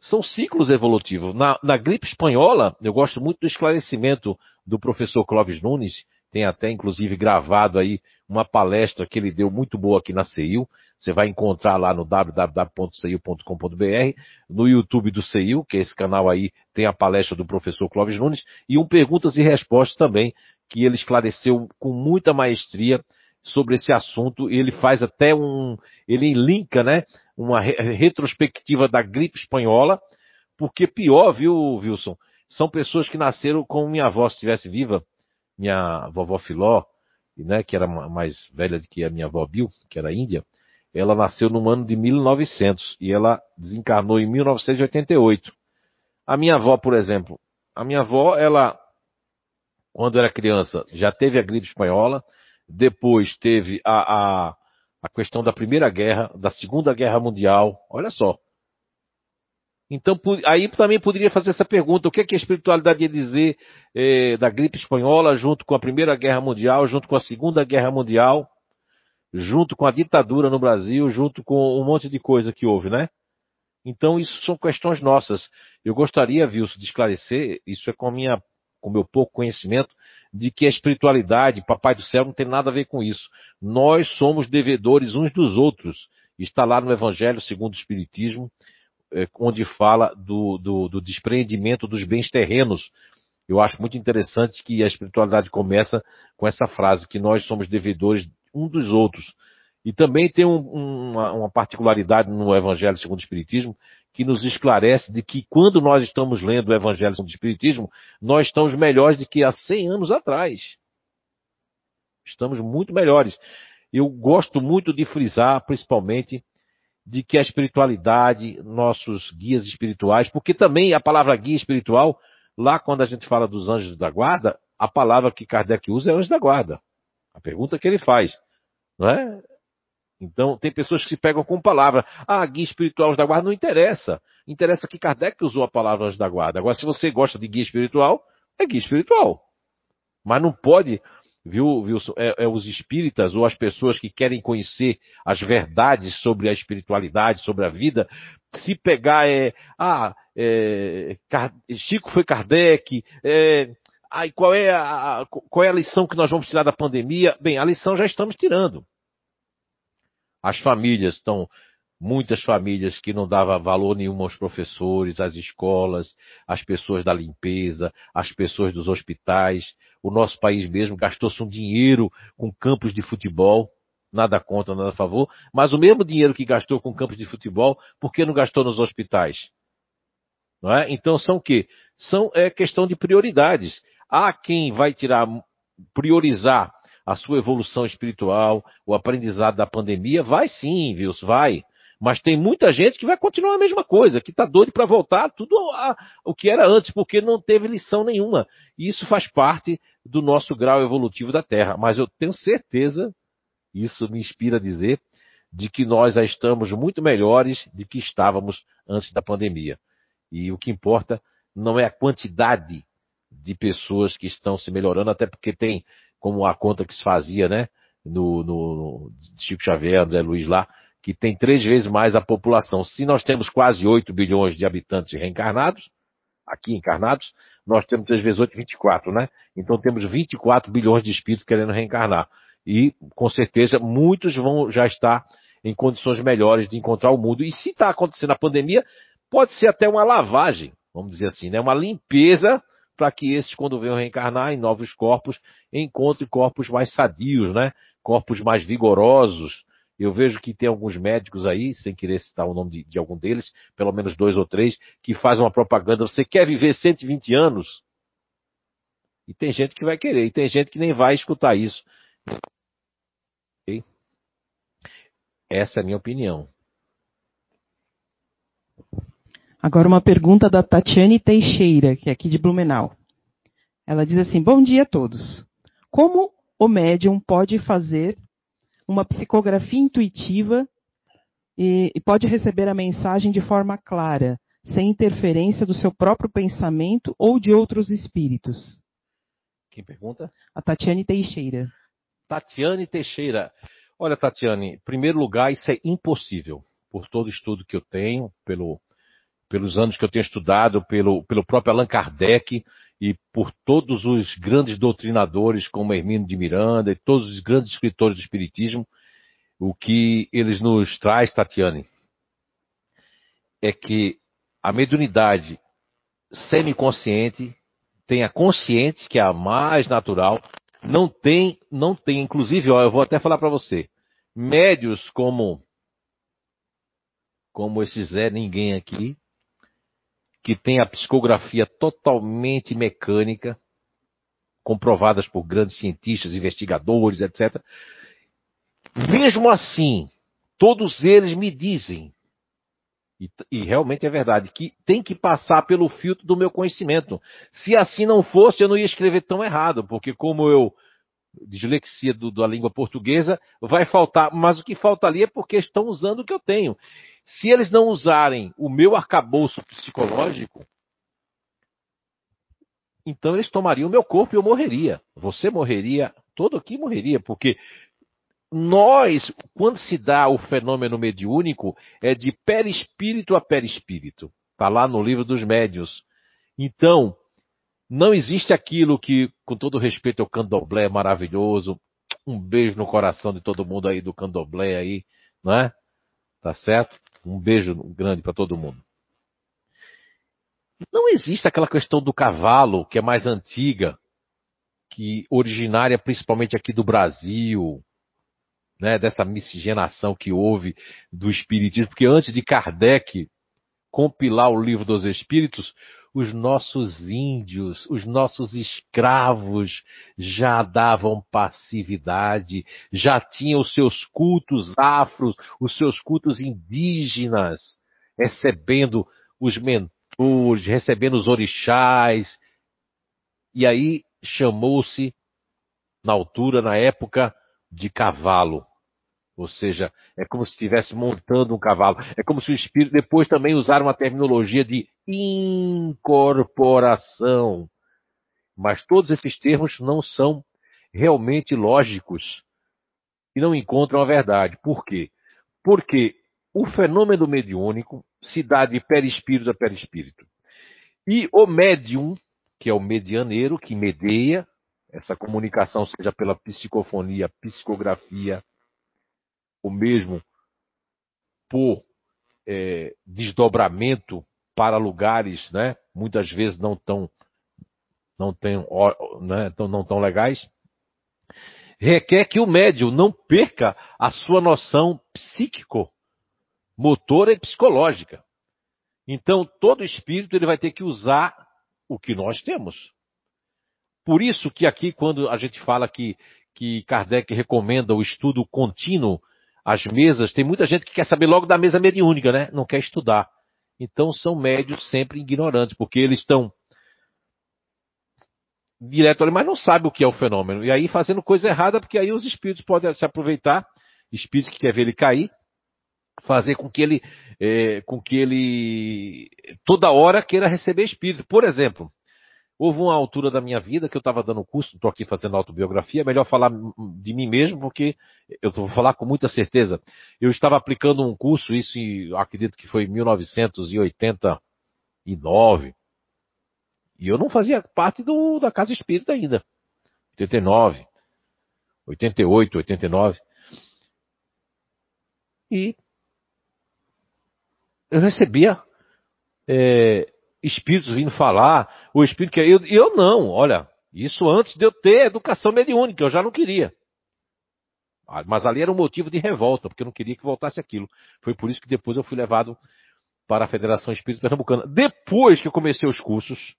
são ciclos evolutivos. Na, na gripe espanhola, eu gosto muito do esclarecimento do professor Clóvis Nunes, tem até inclusive gravado aí uma palestra que ele deu muito boa aqui na CEIU. Você vai encontrar lá no www.ceiu.com.br, no YouTube do CEIU, que é esse canal aí, tem a palestra do professor Clóvis Nunes, e um perguntas e respostas também, que ele esclareceu com muita maestria sobre esse assunto. Ele faz até um, ele linka, né, uma retrospectiva da gripe espanhola, porque pior, viu, Wilson? São pessoas que nasceram como minha avó se estivesse viva, minha vovó Filó, né, que era mais velha do que a minha avó Bill, que era índia, ela nasceu no ano de 1900 e ela desencarnou em 1988. A minha avó, por exemplo, a minha avó, ela, quando era criança, já teve a gripe espanhola, depois teve a, a, a questão da Primeira Guerra, da Segunda Guerra Mundial, olha só. Então, aí também poderia fazer essa pergunta: o que, é que a espiritualidade ia dizer eh, da gripe espanhola, junto com a Primeira Guerra Mundial, junto com a Segunda Guerra Mundial, junto com a ditadura no Brasil, junto com um monte de coisa que houve, né? Então, isso são questões nossas. Eu gostaria, Wilson, de esclarecer, isso é com, minha, com meu pouco conhecimento, de que a espiritualidade, Papai do Céu, não tem nada a ver com isso. Nós somos devedores uns dos outros. Está lá no Evangelho segundo o Espiritismo, é, onde fala do, do, do despreendimento dos bens terrenos. Eu acho muito interessante que a espiritualidade começa com essa frase, que nós somos devedores um dos outros. E também tem um, uma, uma, particularidade no Evangelho segundo o Espiritismo que nos esclarece de que quando nós estamos lendo o Evangelho segundo o Espiritismo, nós estamos melhores do que há 100 anos atrás. Estamos muito melhores. Eu gosto muito de frisar, principalmente, de que a espiritualidade, nossos guias espirituais, porque também a palavra guia espiritual, lá quando a gente fala dos anjos da guarda, a palavra que Kardec usa é anjo da guarda. A pergunta que ele faz, não é? Então, tem pessoas que se pegam com palavra. Ah, guia espiritual anjo da guarda não interessa. Interessa que Kardec usou a palavra anjo da guarda. Agora, se você gosta de guia espiritual, é guia espiritual. Mas não pode, viu, viu é, é os espíritas ou as pessoas que querem conhecer as verdades sobre a espiritualidade, sobre a vida, se pegar é, ah, é, Chico foi Kardec, é, Aí qual é a, qual é a lição que nós vamos tirar da pandemia? Bem, a lição já estamos tirando. As famílias estão, muitas famílias que não davam valor nenhum aos professores, às escolas, às pessoas da limpeza, às pessoas dos hospitais. O nosso país mesmo gastou-se um dinheiro com campos de futebol, nada contra, nada a favor, mas o mesmo dinheiro que gastou com campos de futebol, por que não gastou nos hospitais? Não é? Então são o quê? São é questão de prioridades. Há quem vai tirar, priorizar a sua evolução espiritual, o aprendizado da pandemia, vai sim, viu? Vai. Mas tem muita gente que vai continuar a mesma coisa, que está doido para voltar tudo a, o que era antes, porque não teve lição nenhuma. E isso faz parte do nosso grau evolutivo da Terra. Mas eu tenho certeza, isso me inspira a dizer, de que nós já estamos muito melhores do que estávamos antes da pandemia. E o que importa não é a quantidade de pessoas que estão se melhorando, até porque tem, como a conta que se fazia, né, no, no Chico Xavier, Zé Luiz lá, que tem três vezes mais a população. Se nós temos quase 8 bilhões de habitantes reencarnados, aqui encarnados, nós temos 3 vezes 8, 24, né? Então temos 24 bilhões de espíritos querendo reencarnar. E, com certeza, muitos vão já estar em condições melhores de encontrar o mundo. E se está acontecendo a pandemia, pode ser até uma lavagem, vamos dizer assim, né? Uma limpeza para que esses, quando venham reencarnar em novos corpos, encontrem corpos mais sadios, né? Corpos mais vigorosos. Eu vejo que tem alguns médicos aí, sem querer citar o nome de, de algum deles, pelo menos dois ou três, que fazem uma propaganda. Você quer viver 120 anos? E tem gente que vai querer, e tem gente que nem vai escutar isso. Okay? Essa é a minha opinião. Agora uma pergunta da Tatiane Teixeira, que é aqui de Blumenau. Ela diz assim: Bom dia a todos. Como o médium pode fazer uma psicografia intuitiva e, e pode receber a mensagem de forma clara, sem interferência do seu próprio pensamento ou de outros espíritos? Quem pergunta? A Tatiane Teixeira. Tatiane Teixeira. Olha, Tatiane, em primeiro lugar, isso é impossível. Por todo estudo que eu tenho, pelo pelos anos que eu tenho estudado, pelo, pelo próprio Allan Kardec e por todos os grandes doutrinadores como Hermínio de Miranda e todos os grandes escritores do Espiritismo, o que eles nos traz, Tatiane, é que a mediunidade semiconsciente tem a consciente, que é a mais natural, não tem, não tem, inclusive, ó, eu vou até falar para você, médios como como esse Zé Ninguém aqui, que tem a psicografia totalmente mecânica, comprovadas por grandes cientistas, investigadores, etc. Mesmo assim, todos eles me dizem, e, e, realmente é verdade, que tem que passar pelo filtro do meu conhecimento. Se assim não fosse, eu não ia escrever tão errado, porque como eu dislexia do, da língua portuguesa, vai faltar, mas o que falta ali é porque estão usando o que eu tenho. Se eles não usarem o meu arcabouço psicológico, então eles tomariam o meu corpo e eu morreria. Você morreria, todo aqui morreria, porque nós, quando se dá o fenômeno mediúnico, é de perispírito a perispírito. Está lá no livro dos médios. Então, não existe aquilo que, com todo respeito ao candomblé, maravilhoso. Um beijo no coração de todo mundo aí do candomblé aí, não é? Tá certo? Um beijo grande para todo mundo. Não existe aquela questão do cavalo, que é mais antiga, que originária principalmente aqui do Brasil, né, dessa miscigenação que houve do espiritismo, porque antes de Kardec compilar o livro dos espíritos, os nossos índios, os nossos escravos já davam passividade, já tinham os seus cultos afros, os seus cultos indígenas, recebendo os mentores, recebendo os orixás. E aí chamou-se, na altura, na época, de cavalo. Ou seja, é como se estivesse montando um cavalo. É como se o espírito depois também usar uma terminologia de incorporação. Mas todos esses termos não são realmente lógicos e não encontram a verdade. Por quê? Porque o fenômeno mediúnico se dá de perispírito a perispírito. E o médium, que é o medianeiro, que medeia, essa comunicação seja pela psicofonia, psicografia, ou mesmo por é, desdobramento para lugares, né, muitas vezes não tão não tem, né, não tão legais, requer que o médium não perca a sua noção psíquico, motora e psicológica. Então, todo espírito ele vai ter que usar o que nós temos. Por isso que aqui, quando a gente fala que, que Kardec recomenda o estudo contínuo as mesas, tem muita gente que quer saber logo da mesa mediúnica, né? Não quer estudar. Então são médios sempre ignorantes, porque eles estão direto ali, mas não sabem o que é o fenômeno. E aí fazendo coisa errada, porque aí os espíritos podem se aproveitar, espírito que quer ver ele cair, fazer com que ele, é, com que ele toda hora queira receber espírito. Por exemplo, Houve uma altura da minha vida que eu estava dando curso, estou aqui fazendo autobiografia, é melhor falar de mim mesmo, porque eu vou falar com muita certeza. Eu estava aplicando um curso, isso acredito que foi em 1989, e eu não fazia parte do, da Casa Espírita ainda. 89, 88, 89. E eu recebia é, espíritos vindo falar, o espírito que eu, eu não, olha, isso antes de eu ter educação mediúnica, eu já não queria. Ah, mas ali era um motivo de revolta, porque eu não queria que voltasse aquilo. Foi por isso que depois eu fui levado para a Federação Espírita Pernambucana. Depois que eu comecei os cursos,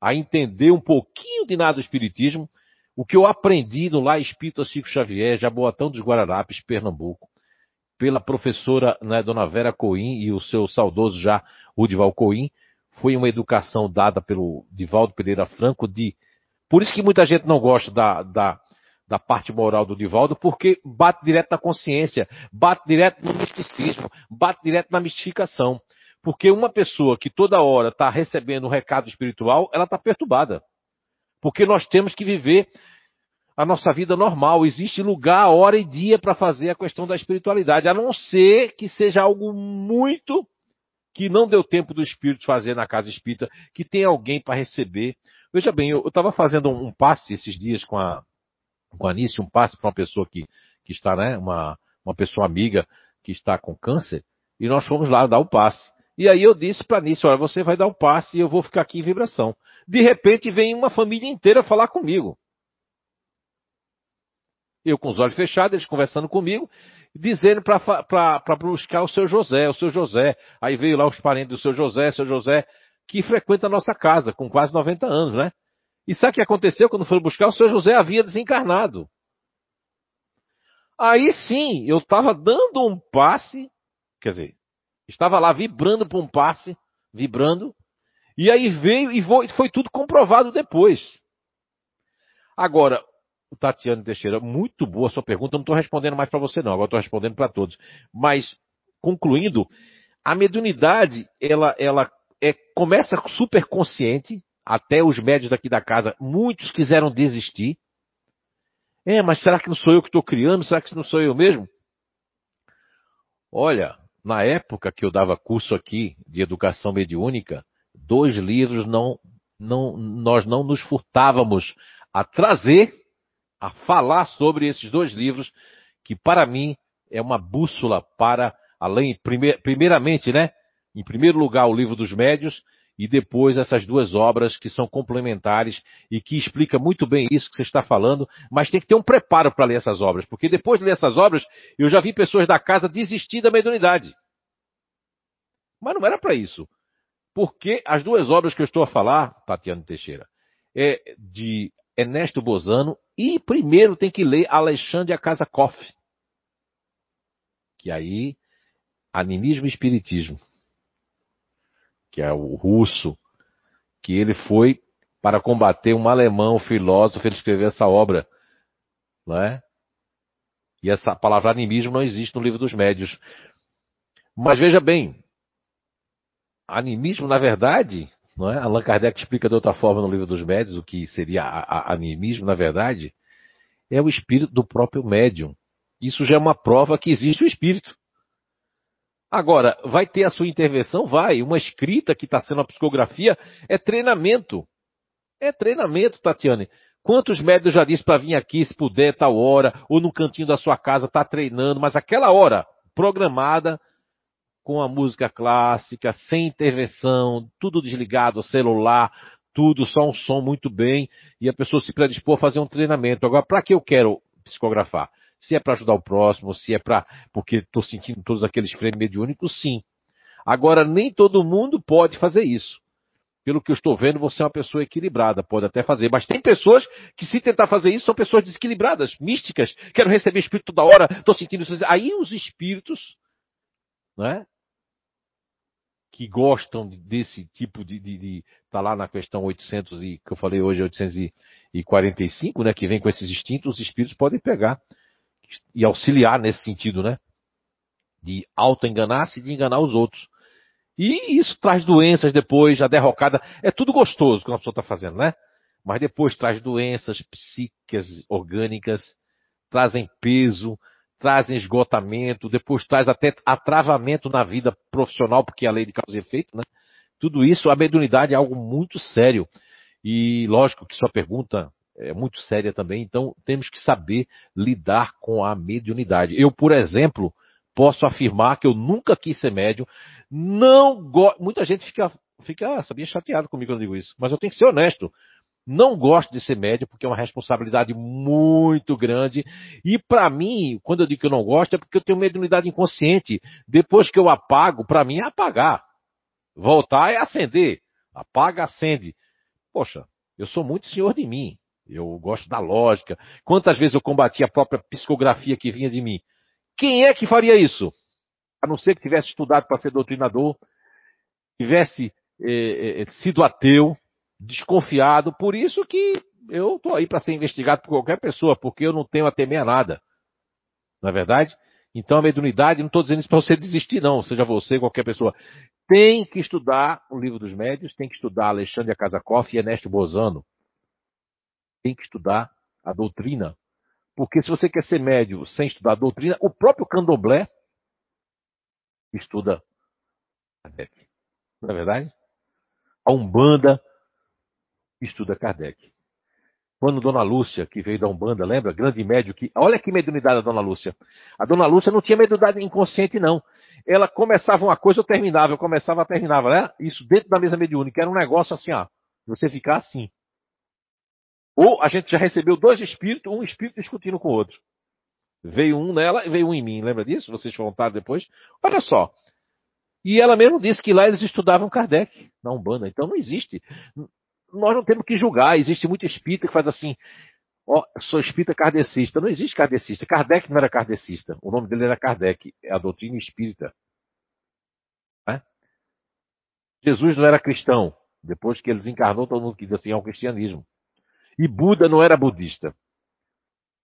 a entender um pouquinho de nada do Espiritismo, o que eu aprendi no Lá Espírita Chico Xavier, Jaboatão dos Guararapes, Pernambuco, pela professora né, Dona Vera Coim e o seu saudoso já Udival Coim, foi uma educação dada pelo Divaldo Pereira Franco de. Por isso que muita gente não gosta da, da, da parte moral do Divaldo, porque bate direto na consciência, bate direto no misticismo, bate direto na mistificação. Porque uma pessoa que toda hora está recebendo um recado espiritual, ela está perturbada. Porque nós temos que viver a nossa vida normal. Existe lugar, hora e dia para fazer a questão da espiritualidade, a não ser que seja algo muito que não deu tempo do espírito fazer na casa espírita, que tem alguém para receber. Veja bem, eu estava fazendo um, passe esses dias com a, com a Anice, um passe para uma pessoa que, que está, né, uma, uma pessoa amiga que está com câncer, e nós fomos lá dar o passe. E aí eu disse para Anice, olha, você vai dar o passe e eu vou ficar aqui em vibração. De repente vem uma família inteira falar comigo. Eu com os olhos fechados, eles conversando comigo, dizendo para buscar o seu José, o seu José. Aí veio lá os parentes do seu José, seu José, que frequenta a nossa casa, com quase 90 anos, né? E sabe o que aconteceu quando foram buscar? O seu José havia desencarnado. Aí sim, eu estava dando um passe, quer dizer, estava lá vibrando para um passe, vibrando, e aí veio e foi tudo comprovado depois. Agora, Tatiana Teixeira, muito boa sua pergunta. Não estou respondendo mais para você, não. Agora estou respondendo para todos. Mas, concluindo, a mediunidade, ela, ela é, começa super consciente. Até os médios daqui da casa, muitos quiseram desistir. É, mas será que não sou eu que estou criando? Será que não sou eu mesmo? Olha, na época que eu dava curso aqui de educação mediúnica, dois livros não, não, nós não nos furtávamos a trazer, a falar sobre esses dois livros, que para mim é uma bússola para, além, primeir, primeiramente, né? Em primeiro lugar, o livro dos médios, e depois essas duas obras que são complementares e que explica muito bem isso que você está falando, mas tem que ter um preparo para ler essas obras, porque depois de ler essas obras, eu já vi pessoas da casa desistir da mediunidade. Mas não era para isso. Porque as duas obras que eu estou a falar, Tatiana Teixeira, é de Ernesto Bozano e primeiro tem que ler Alexandre Akasakoff. Que aí, animismo e espiritismo que é o russo, que ele foi para combater um alemão filósofo, ele escreveu essa obra, não é? E essa palavra animismo não existe no livro dos médios. Mas veja bem, animismo, na verdade, não é? Allan Kardec explica de outra forma no livro dos médios o que seria a, a, animismo, na verdade, é o espírito do próprio médium. Isso já é uma prova que existe o espírito. Agora, vai ter a sua intervenção? Vai. Uma escrita que está sendo a psicografia é treinamento. É treinamento, Tatiane. Quantos médicos já disse para vir aqui, se puder, tal hora, ou no cantinho da sua casa, tá treinando, mas aquela hora programada, com a música clássica, sem intervenção, tudo desligado, celular, tudo, só um som muito bem, e a pessoa se predispor a fazer um treinamento. Agora, para que eu quero psicografar? Se é para ajudar o próximo, se é para porque estou sentindo todos aqueles frenos mediúnicos, sim. Agora, nem todo mundo pode fazer isso. Pelo que eu estou vendo, você é uma pessoa equilibrada, pode até fazer. Mas tem pessoas que, se tentar fazer isso, são pessoas desequilibradas, místicas. Quero receber espírito toda hora, estou sentindo isso. Aí os espíritos, né? Que gostam desse tipo de, de, de tá lá na questão 800 e que eu falei hoje 845, né, que vem com esses instintos, os espíritos podem pegar e auxiliar nesse sentido, né? De auto-enganar-se e de enganar os outros. E isso traz doenças depois, a derrocada. É tudo gostoso que uma pessoa está fazendo, né? Mas depois traz doenças psíquicas, orgânicas, trazem peso, trazem esgotamento, depois traz até atravamento na vida profissional, porque é a lei de causa e efeito, né? Tudo isso, a mediunidade é algo muito sério. E lógico que sua pergunta é muito séria também, então temos que saber lidar com a mediunidade. Eu, por exemplo, posso afirmar que eu nunca quis ser médium, não gosto, muita gente fica, fica, ah, sabia, chateado comigo quando eu digo isso, mas eu tenho que ser honesto. Não gosto de ser médium porque é uma responsabilidade muito grande. E para mim, quando eu digo que eu não gosto, é porque eu tenho mediunidade inconsciente. Depois que eu apago, para mim é apagar. Voltar é acender. Apaga, acende. Poxa, eu sou muito senhor de mim. Eu gosto da lógica. Quantas vezes eu combati a própria psicografia que vinha de mim? Quem é que faria isso? A não ser que tivesse estudado para ser doutrinador, tivesse eh, eh, sido ateu, desconfiado. Por isso que eu estou aí para ser investigado por qualquer pessoa, porque eu não tenho a temer a nada. Não é verdade? Então a mediunidade, não estou dizendo isso para você desistir, não, seja você, qualquer pessoa. Tem que estudar o livro dos médios, tem que estudar Alexandre Akasakoff e Ernesto Bozano tem que estudar a doutrina. Porque se você quer ser médio sem estudar a doutrina, o próprio candomblé estuda Kardec. Não é verdade? A Umbanda estuda Kardec. Quando Dona Lúcia, que veio da Umbanda, lembra? Grande médio que. Olha que mediunidade da Dona Lúcia. A Dona Lúcia não tinha mediunidade inconsciente, não. Ela começava uma coisa, eu terminava, eu começava, terminava, né? Isso dentro da mesa mediúnica. Era um negócio assim, ó. Você ficar assim. Ou a gente já recebeu dois espíritos, um espírito discutindo com o outro. Veio um nela e veio um em mim. Lembra disso? Vocês contaram depois? Olha só. E ela mesmo disse que lá eles estudavam Kardec, na Umbanda. Então não existe. Nós não temos que julgar. Existe muito espírita que faz assim. Ó, oh, sou espírita kardecista. Não existe kardecista. Kardec não era kardecista. O nome dele era Kardec. É a doutrina espírita. É? Jesus não era cristão. Depois que ele desencarnou, todo mundo que disse assim, é o cristianismo. E Buda não era budista.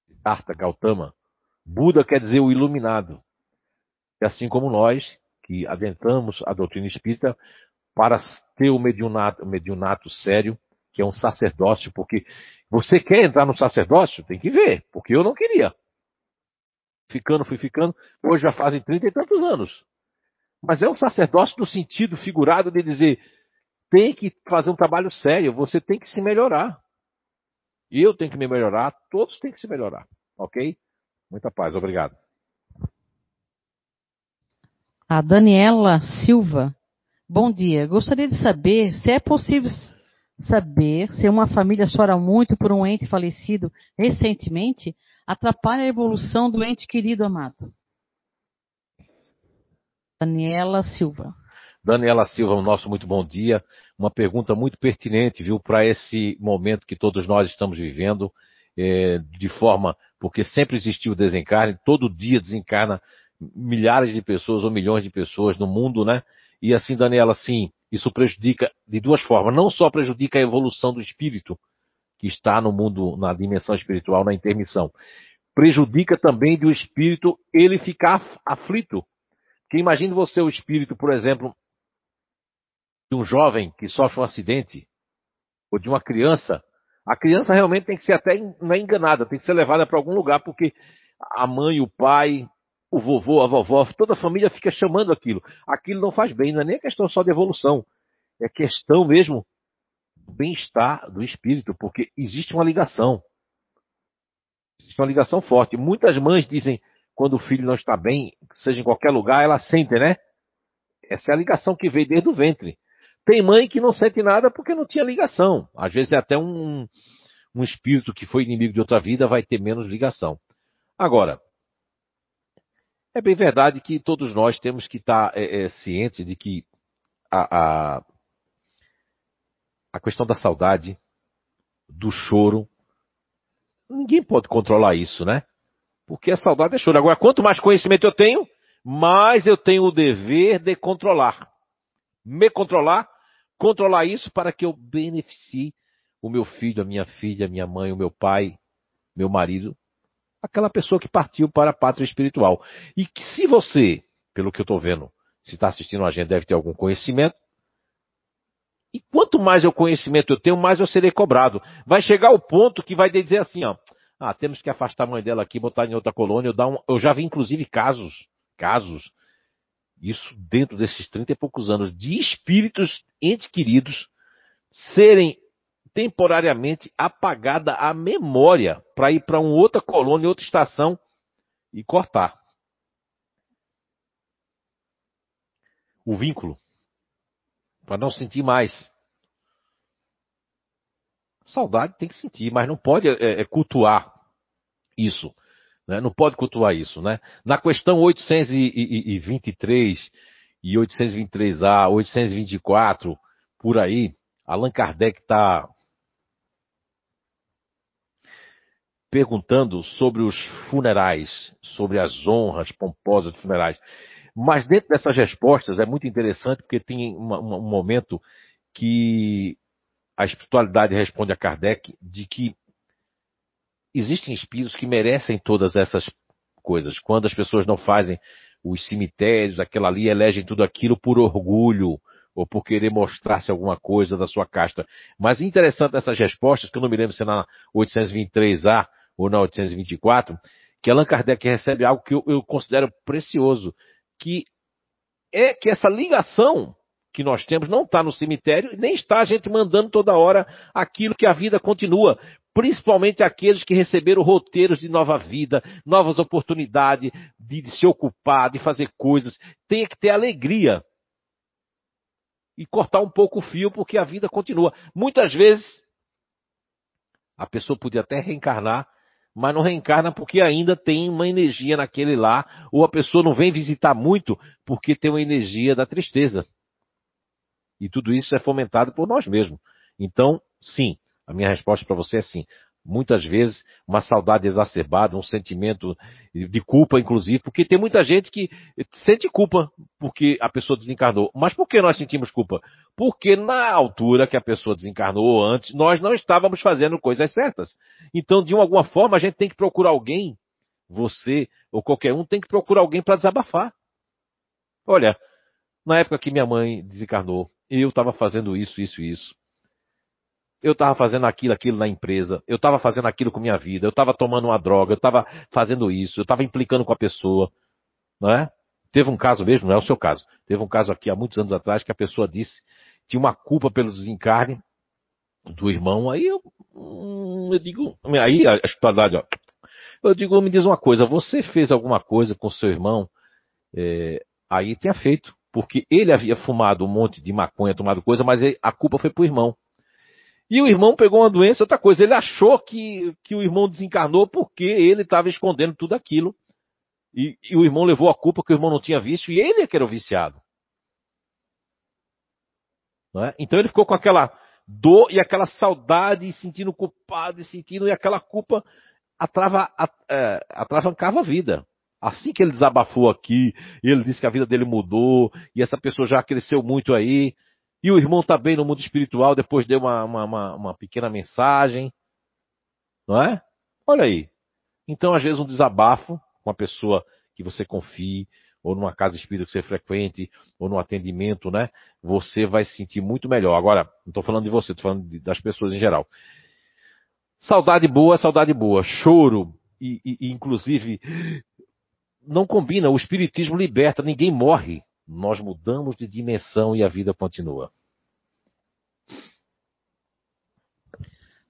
Siddhartha Gautama. Buda quer dizer o iluminado. E assim como nós, que adentramos a doutrina espírita para ter o mediunato, mediunato sério, que é um sacerdócio, porque você quer entrar no sacerdócio? Tem que ver, porque eu não queria. Ficando, fui ficando, hoje já fazem trinta e tantos anos. Mas é um sacerdócio no sentido figurado de dizer, tem que fazer um trabalho sério, você tem que se melhorar. Eu tenho que me melhorar, todos têm que se melhorar. Ok? Muita paz, obrigado. A Daniela Silva. Bom dia. Gostaria de saber se é possível saber se uma família chora muito por um ente falecido recentemente atrapalha a evolução do ente querido amado. Daniela Silva. Daniela Silva, nosso muito bom dia. Uma pergunta muito pertinente, viu, para esse momento que todos nós estamos vivendo, é, de forma, porque sempre existiu o desencarne, todo dia desencarna milhares de pessoas ou milhões de pessoas no mundo, né? E assim, Daniela, sim, isso prejudica de duas formas. Não só prejudica a evolução do espírito, que está no mundo, na dimensão espiritual, na intermissão. Prejudica também do espírito ele ficar aflito. Porque imagine você o espírito, por exemplo, de um jovem que sofre um acidente, ou de uma criança. A criança realmente tem que ser até é enganada, tem que ser levada para algum lugar, porque a mãe, o pai, o vovô, a vovó, toda a família fica chamando aquilo. Aquilo não faz bem, não é nem questão só de evolução. É questão mesmo do bem-estar do espírito, porque existe uma ligação. Existe uma ligação forte. Muitas mães dizem, quando o filho não está bem, seja em qualquer lugar, ela sente, né? Essa é a ligação que veio desde o ventre. Tem mãe que não sente nada porque não tinha ligação. Às vezes é até um, um espírito que foi inimigo de outra vida vai ter menos ligação. Agora, é bem verdade que todos nós temos que estar é, é, cientes de que a, a, a questão da saudade, do choro, ninguém pode controlar isso, né? Porque a saudade é choro. Agora, quanto mais conhecimento eu tenho, mais eu tenho o dever de controlar. Me controlar, controlar isso para que eu beneficie o meu filho, a minha filha, a minha mãe, o meu pai, meu marido, aquela pessoa que partiu para a pátria espiritual. E que se você, pelo que eu estou vendo, se está assistindo a gente, deve ter algum conhecimento. E quanto mais eu conhecimento eu tenho, mais eu serei cobrado. Vai chegar o ponto que vai dizer assim, ó, ah, temos que afastar a mãe dela aqui, botar em outra colônia. Eu, um, eu já vi inclusive casos, casos, isso dentro desses trinta e poucos anos, de espíritos entes queridos serem temporariamente apagada a memória para ir para uma outra colônia, outra estação e cortar. O vínculo. Para não sentir mais. Saudade tem que sentir, mas não pode é, é, cultuar isso. Né? Não pode cultuar isso. Né? Na questão 823 e 823A, 824, por aí, Allan Kardec está perguntando sobre os funerais, sobre as honras pomposas dos funerais. Mas dentro dessas respostas é muito interessante porque tem uma, uma, um momento que a espiritualidade responde a Kardec de que existem espíritos que merecem todas essas coisas. Quando as pessoas não fazem os cemitérios, aquela ali, elegem tudo aquilo por orgulho ou por querer mostrar-se alguma coisa da sua casta. Mas interessante essas respostas, que eu não me lembro se é na 823A ou na 824, que Allan Kardec recebe algo que eu, eu considero precioso, que é que essa ligação que nós temos não está no cemitério, nem está a gente mandando toda hora aquilo que a vida continua. Principalmente aqueles que receberam roteiros de nova vida, novas oportunidades de se ocupar, de fazer coisas. Tem que ter alegria. E cortar um pouco o fio, porque a vida continua. Muitas vezes, a pessoa podia até reencarnar mas não reencarna porque ainda tem uma energia naquele lá, ou a pessoa não vem visitar muito porque tem uma energia da tristeza. E tudo isso é fomentado por nós mesmos. Então, sim, a minha resposta para você é sim. Muitas vezes, uma saudade exacerbada, um sentimento de culpa, inclusive, porque tem muita gente que sente culpa porque a pessoa desencarnou. Mas por que nós sentimos culpa? Porque na altura que a pessoa desencarnou antes, nós não estávamos fazendo coisas certas. Então, de alguma forma, a gente tem que procurar alguém, você ou qualquer um, tem que procurar alguém para desabafar. Olha, na época que minha mãe desencarnou, eu estava fazendo isso, isso e isso. Eu estava fazendo aquilo, aquilo na empresa. Eu estava fazendo aquilo com minha vida. Eu estava tomando uma droga. Eu estava fazendo isso. Eu estava implicando com a pessoa. Não é? Teve um caso mesmo, não é o seu caso. Teve um caso aqui há muitos anos atrás que a pessoa disse tinha uma culpa pelo desencarne do irmão. Aí eu, hum, eu digo, aí a espiritualidade, ó. Eu digo, me diz uma coisa, você fez alguma coisa com seu irmão? É, aí tinha feito, porque ele havia fumado um monte de maconha, tomado coisa, mas a culpa foi pro irmão. E o irmão pegou uma doença, outra coisa. Ele achou que, que o irmão desencarnou porque ele estava escondendo tudo aquilo. E, e, o irmão levou a culpa que o irmão não tinha visto e ele é que era o viciado. É? Então ele ficou com aquela dor e aquela saudade, e sentindo culpado, e sentindo, e aquela culpa atrava, é, atravancava a vida. Assim que ele desabafou aqui, ele disse que a vida dele mudou, e essa pessoa já cresceu muito aí, e o irmão está bem no mundo espiritual, depois deu uma, uma, uma, uma pequena mensagem. Não é? Olha aí. Então, às vezes, um desabafo com uma pessoa que você confie, ou numa casa espírita que você frequente, ou no atendimento, né? Você vai se sentir muito melhor. Agora, não estou falando de você, estou falando de, das pessoas em geral. Saudade boa, saudade boa. Choro, e, e, e inclusive, não combina. O espiritismo liberta, ninguém morre. Nós mudamos de dimensão e a vida continua.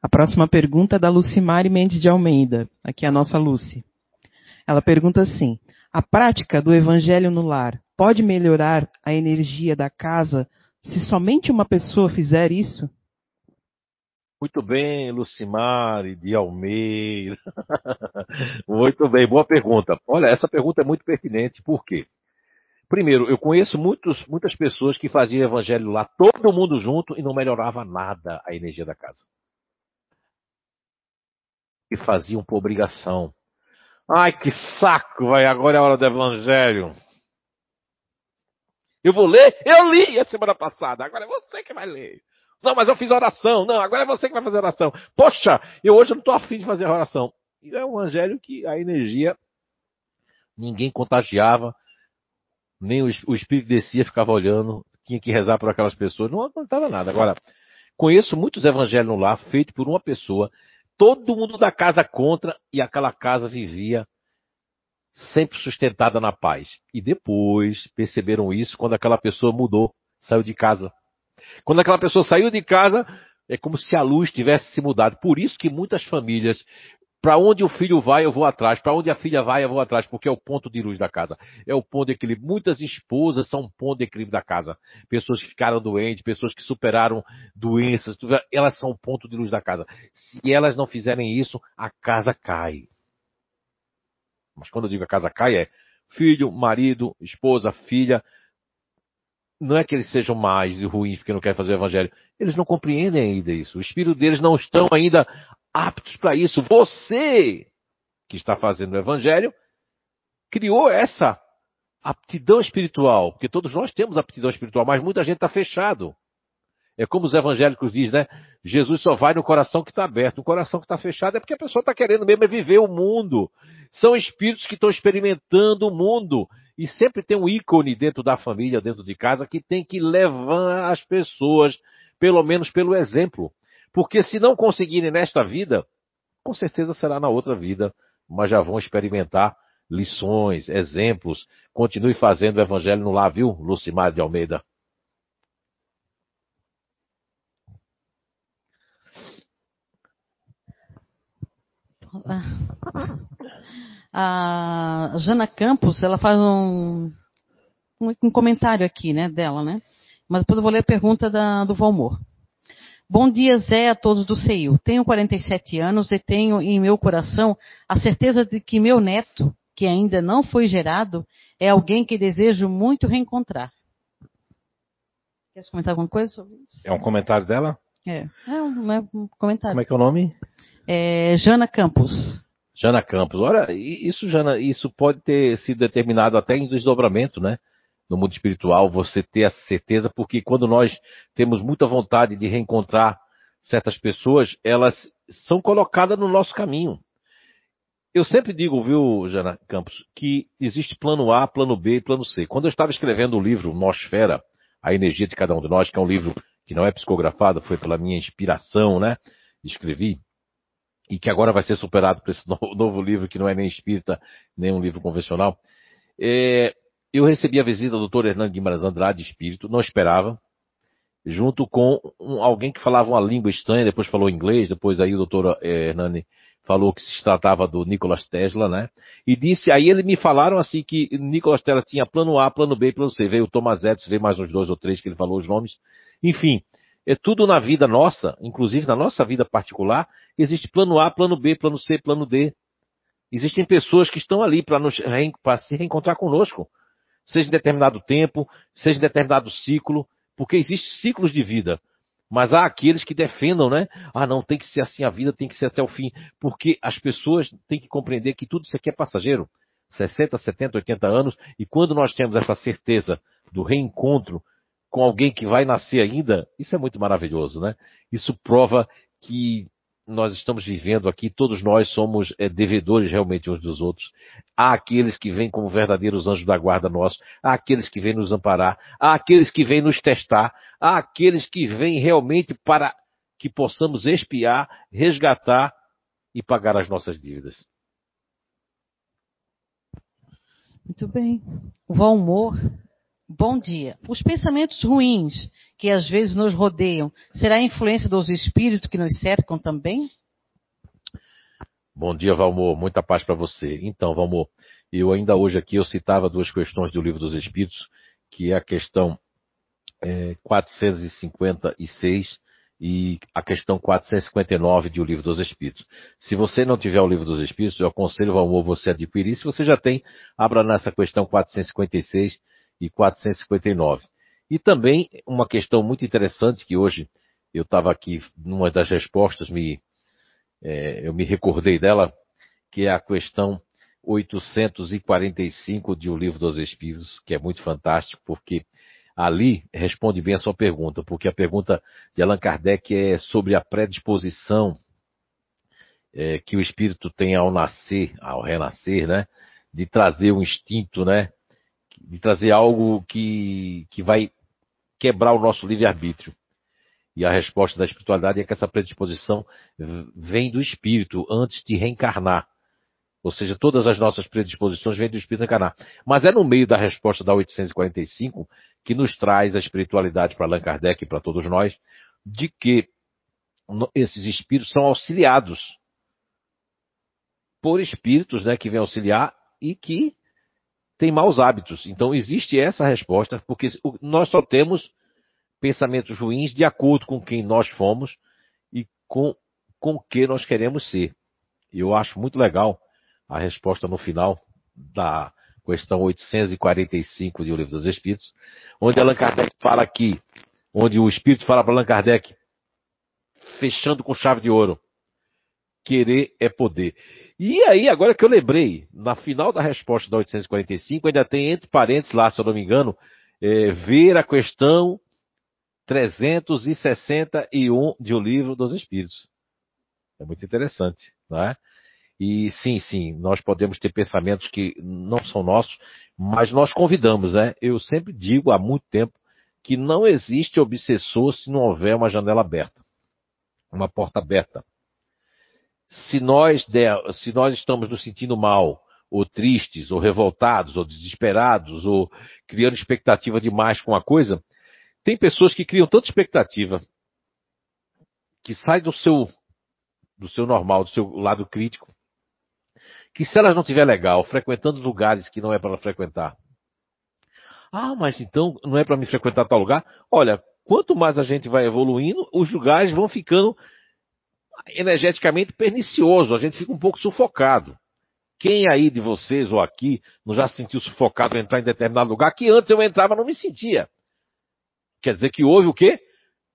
A próxima pergunta é da Lucimari Mendes de Almeida. Aqui é a nossa Lucy. Ela pergunta assim: a prática do evangelho no lar pode melhorar a energia da casa se somente uma pessoa fizer isso? Muito bem, Lucimari de Almeida. muito bem, boa pergunta. Olha, essa pergunta é muito pertinente, por quê? Primeiro, eu conheço muitos, muitas pessoas que faziam evangelho lá, todo mundo junto, e não melhorava nada a energia da casa. E faziam por obrigação. Ai, que saco, vai. Agora é a hora do evangelho. Eu vou ler? Eu li a semana passada. Agora é você que vai ler. Não, mas eu fiz oração. Não, agora é você que vai fazer oração. Poxa, eu hoje não estou afim de fazer oração. E é um evangelho que a energia ninguém contagiava, nem o, o espírito descia, ficava olhando, tinha que rezar por aquelas pessoas, não adiantava nada. Agora, conheço muitos evangelhos no lar feitos por uma pessoa todo mundo da casa contra e aquela casa vivia sempre sustentada na paz. E depois perceberam isso quando aquela pessoa mudou, saiu de casa. Quando aquela pessoa saiu de casa, é como se a luz tivesse se mudado. Por isso que muitas famílias para onde o filho vai, eu vou atrás. Para onde a filha vai, eu vou atrás, porque é o ponto de luz da casa. É o ponto de equilíbrio. Muitas esposas são um ponto de equilíbrio da casa. Pessoas que ficaram doentes, pessoas que superaram doenças, elas são o ponto de luz da casa. Se elas não fizerem isso, a casa cai. Mas quando eu digo a casa cai, é filho, marido, esposa, filha. Não é que eles sejam mais ruins porque não querem fazer o evangelho. Eles não compreendem ainda isso. O espírito deles não estão ainda aptos para isso. Você, que está fazendo o evangelho, criou essa aptidão espiritual, porque todos nós temos aptidão espiritual, mas muita gente está fechado. É como os evangélicos dizem, né? Jesus só vai no coração que está aberto. O coração que está fechado é porque a pessoa está querendo mesmo é viver o mundo. São espíritos que estão experimentando o mundo. E sempre tem um ícone dentro da família, dentro de casa, que tem que levar as pessoas, pelo menos pelo exemplo. Porque se não conseguirem nesta vida, com certeza será na outra vida, mas já vão experimentar lições, exemplos. Continue fazendo o evangelho no lar, viu, Lucimar de Almeida? A Jana Campos, ela faz um, um, comentário aqui, né, dela, né? Mas depois eu vou ler a pergunta da, do Valmor. Bom dia, Zé, a todos do CEIU. Tenho 47 anos e tenho em meu coração a certeza de que meu neto, que ainda não foi gerado, é alguém que desejo muito reencontrar. Quer comentar alguma coisa sobre isso? É um comentário dela? É, é um, é um comentário. Como é que é o nome? É Jana Campos. Jana Campos. Olha, isso, Jana, isso pode ter sido determinado até em desdobramento, né? No mundo espiritual, você ter essa certeza, porque quando nós temos muita vontade de reencontrar certas pessoas, elas são colocadas no nosso caminho. Eu sempre digo, viu, Jana Campos, que existe plano A, plano B e plano C. Quando eu estava escrevendo o livro Nosfera, A Energia de Cada Um de Nós, que é um livro que não é psicografado, foi pela minha inspiração, né? Escrevi. E que agora vai ser superado por esse novo, livro, que não é nem espírita, nem um livro convencional. É, eu recebi a visita do Dr. Hernando Guimarães Andrade, espírito, não esperava, junto com um, alguém que falava uma língua estranha, depois falou inglês, depois aí o Dr. Eh, Hernani falou que se tratava do Nikola Tesla, né? E disse, aí eles me falaram assim que Nikola Tesla tinha plano A, plano B plano C. Veio o Thomas Edison, veio mais uns dois ou três que ele falou os nomes. Enfim, é tudo na vida nossa, inclusive na nossa vida particular, existe plano A, plano B, plano C, plano D. Existem pessoas que estão ali para se reencontrar conosco, seja em determinado tempo, seja em determinado ciclo, porque existem ciclos de vida. Mas há aqueles que defendam, né? Ah, não, tem que ser assim a vida, tem que ser até o fim. Porque as pessoas têm que compreender que tudo isso aqui é passageiro. 60, 70, 80 anos, e quando nós temos essa certeza do reencontro com alguém que vai nascer ainda, isso é muito maravilhoso, né? Isso prova que nós estamos vivendo aqui, todos nós somos é, devedores realmente uns dos outros. Há aqueles que vêm como verdadeiros anjos da guarda nossos, há aqueles que vêm nos amparar, há aqueles que vêm nos testar, há aqueles que vêm realmente para que possamos expiar, resgatar e pagar as nossas dívidas. Muito bem. Valmor, bom dia. Os pensamentos ruins que às vezes nos rodeiam, será a influência dos espíritos que nos cercam também? Bom dia, Valmor. Muita paz para você. Então, Valmor, eu ainda hoje aqui eu citava duas questões do Livro dos Espíritos, que é a questão é, 456 e a questão 459 de O Livro dos Espíritos. Se você não tiver o Livro dos Espíritos, eu aconselho, Valmor, você adquirir. Se você já tem, abra nessa questão 456 e 459. E também uma questão muito interessante que hoje eu estava aqui numa das respostas, me, é, eu me recordei dela, que é a questão 845 de O Livro dos Espíritos, que é muito fantástico, porque ali responde bem a sua pergunta, porque a pergunta de Allan Kardec é sobre a predisposição é, que o espírito tem ao nascer, ao renascer, né? De trazer um instinto, né? De trazer algo que, que vai quebrar o nosso livre-arbítrio. E a resposta da espiritualidade é que essa predisposição vem do espírito antes de reencarnar. Ou seja, todas as nossas predisposições vêm do espírito encarnar. Mas é no meio da resposta da 845 que nos traz a espiritualidade para Allan Kardec e para todos nós, de que esses espíritos são auxiliados por espíritos né, que vêm auxiliar e que tem maus hábitos. Então existe essa resposta, porque nós só temos pensamentos ruins de acordo com quem nós fomos e com com que nós queremos ser. E eu acho muito legal a resposta no final da questão 845 de O Livro dos Espíritos, onde Allan Kardec fala aqui, onde o Espírito fala para Allan Kardec, fechando com chave de ouro, querer é poder. E aí, agora que eu lembrei, na final da resposta da 845, ainda tem entre parênteses lá, se eu não me engano, é, ver a questão 361 de O Livro dos Espíritos. É muito interessante, não é? E sim, sim, nós podemos ter pensamentos que não são nossos, mas nós convidamos, né? Eu sempre digo há muito tempo que não existe obsessor se não houver uma janela aberta, uma porta aberta se nós, der, se nós estamos nos sentindo mal, ou tristes, ou revoltados, ou desesperados, ou criando expectativa demais com a coisa, tem pessoas que criam tanta expectativa que sai do seu do seu normal, do seu lado crítico, que se elas não tiver legal, frequentando lugares que não é para ela frequentar. Ah, mas então não é para me frequentar tal lugar? Olha, quanto mais a gente vai evoluindo, os lugares vão ficando energeticamente pernicioso, a gente fica um pouco sufocado. Quem aí de vocês ou aqui não já se sentiu sufocado entrar em determinado lugar que antes eu entrava não me sentia? Quer dizer que houve o quê?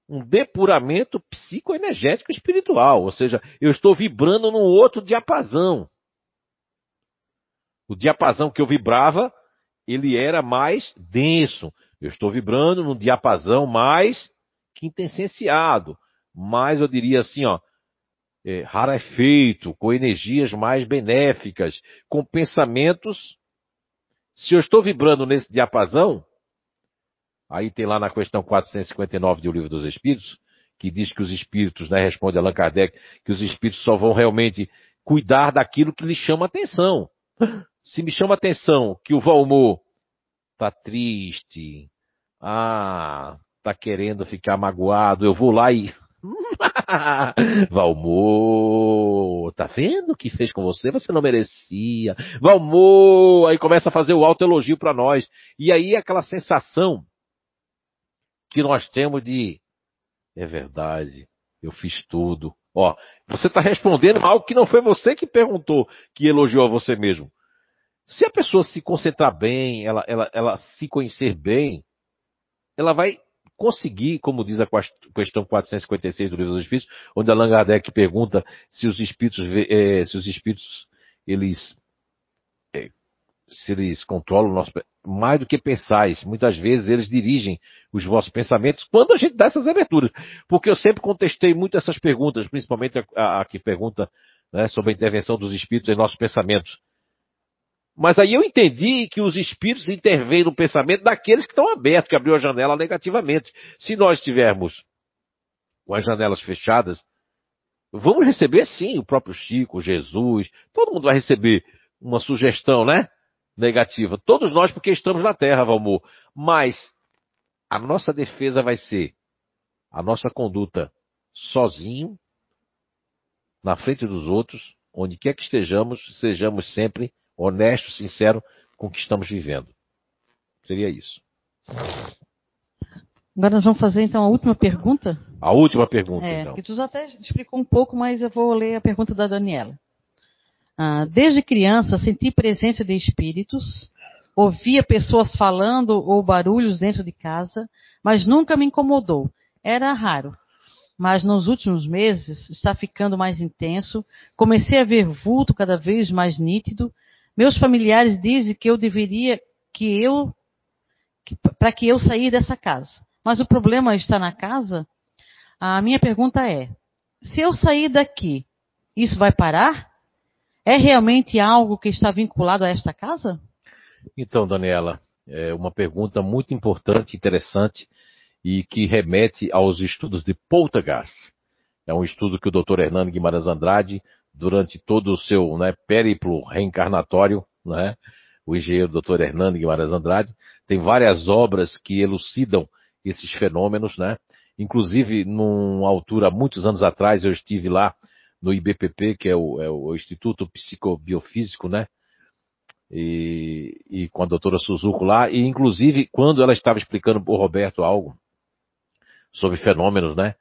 Um depuramento psicoenergético espiritual, ou seja, eu estou vibrando num outro diapasão. O diapasão que eu vibrava, ele era mais denso. Eu estou vibrando num diapasão mais quintessenciado, mais eu diria assim, ó, é, rarefeito, com energias mais benéficas, com pensamentos. Se eu estou vibrando nesse diapasão, aí tem lá na questão 459 do Livro dos Espíritos, que diz que os espíritos, né, responde Allan Kardec, que os espíritos só vão realmente cuidar daquilo que lhes chama atenção. Se me chama atenção que o Valmor tá triste, ah, tá querendo ficar magoado, eu vou lá e Valmor, tá vendo o que fez com você? Você não merecia. Valmor, aí começa a fazer o alto elogio para nós. E aí aquela sensação que nós temos de é verdade, eu fiz tudo. Ó, você está respondendo algo que não foi você que perguntou, que elogiou a você mesmo. Se a pessoa se concentrar bem, ela, ela, ela se conhecer bem, ela vai conseguir, como diz a questão 456 do Livro dos Espíritos, onde Allan Kardec pergunta se os espíritos, é, se os espíritos, eles, é, se eles controlam o nosso, mais do que pensais. Muitas vezes eles dirigem os vossos pensamentos quando a gente dá essas aberturas. Porque eu sempre contestei muito essas perguntas, principalmente a, a, a que pergunta né, sobre a intervenção dos espíritos em nossos pensamentos. Mas aí eu entendi que os espíritos intervêm no pensamento daqueles que estão abertos, que abriu a janela negativamente. Se nós estivermos com as janelas fechadas, vamos receber sim o próprio Chico, Jesus, todo mundo vai receber uma sugestão, né? Negativa. Todos nós, porque estamos na Terra, Valmor. Mas a nossa defesa vai ser a nossa conduta sozinho, na frente dos outros, onde quer que estejamos, sejamos sempre honesto, sincero com o que estamos vivendo. Seria isso. Agora nós vamos fazer então a última pergunta. A última pergunta, é, então. Que tu já até explicou um pouco, mas eu vou ler a pergunta da Daniela. Ah, desde criança senti presença de espíritos, ouvia pessoas falando ou barulhos dentro de casa, mas nunca me incomodou. Era raro. Mas nos últimos meses está ficando mais intenso. Comecei a ver vulto cada vez mais nítido meus familiares dizem que eu deveria, que eu, para que eu sair dessa casa. Mas o problema está na casa? A minha pergunta é: se eu sair daqui, isso vai parar? É realmente algo que está vinculado a esta casa? Então, Daniela, é uma pergunta muito importante, interessante e que remete aos estudos de Poltergeist. É um estudo que o Dr. Hernando Guimarães Andrade durante todo o seu né, périplo reencarnatório, né, o engenheiro Dr. Hernando Guimarães Andrade, tem várias obras que elucidam esses fenômenos, né? Inclusive, numa altura, muitos anos atrás, eu estive lá no IBPP, que é o, é o Instituto Psicobiofísico, né? E, e, com a doutora Suzuko lá, e inclusive quando ela estava explicando para o Roberto algo sobre fenômenos, né?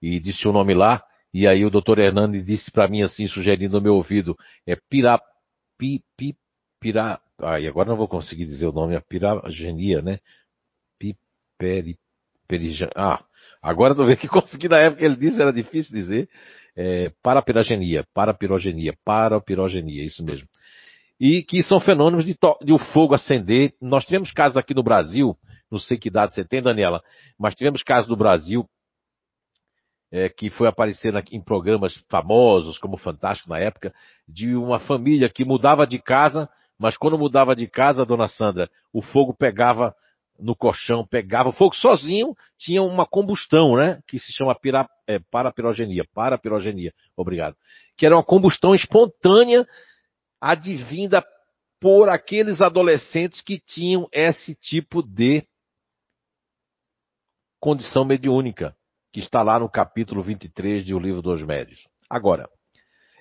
E disse o nome lá, e aí o doutor Hernani disse para mim assim, sugerindo no meu ouvido, é pira, pi, pi, pira, e agora não vou conseguir dizer o nome, é piragenia, né? Piperi, perijan, ah, agora tô vendo que consegui na época ele disse, era difícil dizer, é, parapirogenia, parapirogenia, parapirogenia, isso mesmo. E que são fenômenos de, de o fogo acender. Nós tivemos casos aqui no Brasil, não sei que idade você tem, Daniela, mas tivemos casos no Brasil é, que foi aparecer na, em programas famosos, como Fantástico na época, de uma família que mudava de casa, mas quando mudava de casa, dona Sandra, o fogo pegava no colchão, pegava o fogo sozinho, tinha uma combustão, né? Que se chama pira, é, parapirogenia, parapirogenia, obrigado. Que era uma combustão espontânea advinda por aqueles adolescentes que tinham esse tipo de condição mediúnica que está lá no capítulo 23 de O Livro dos Médios. Agora,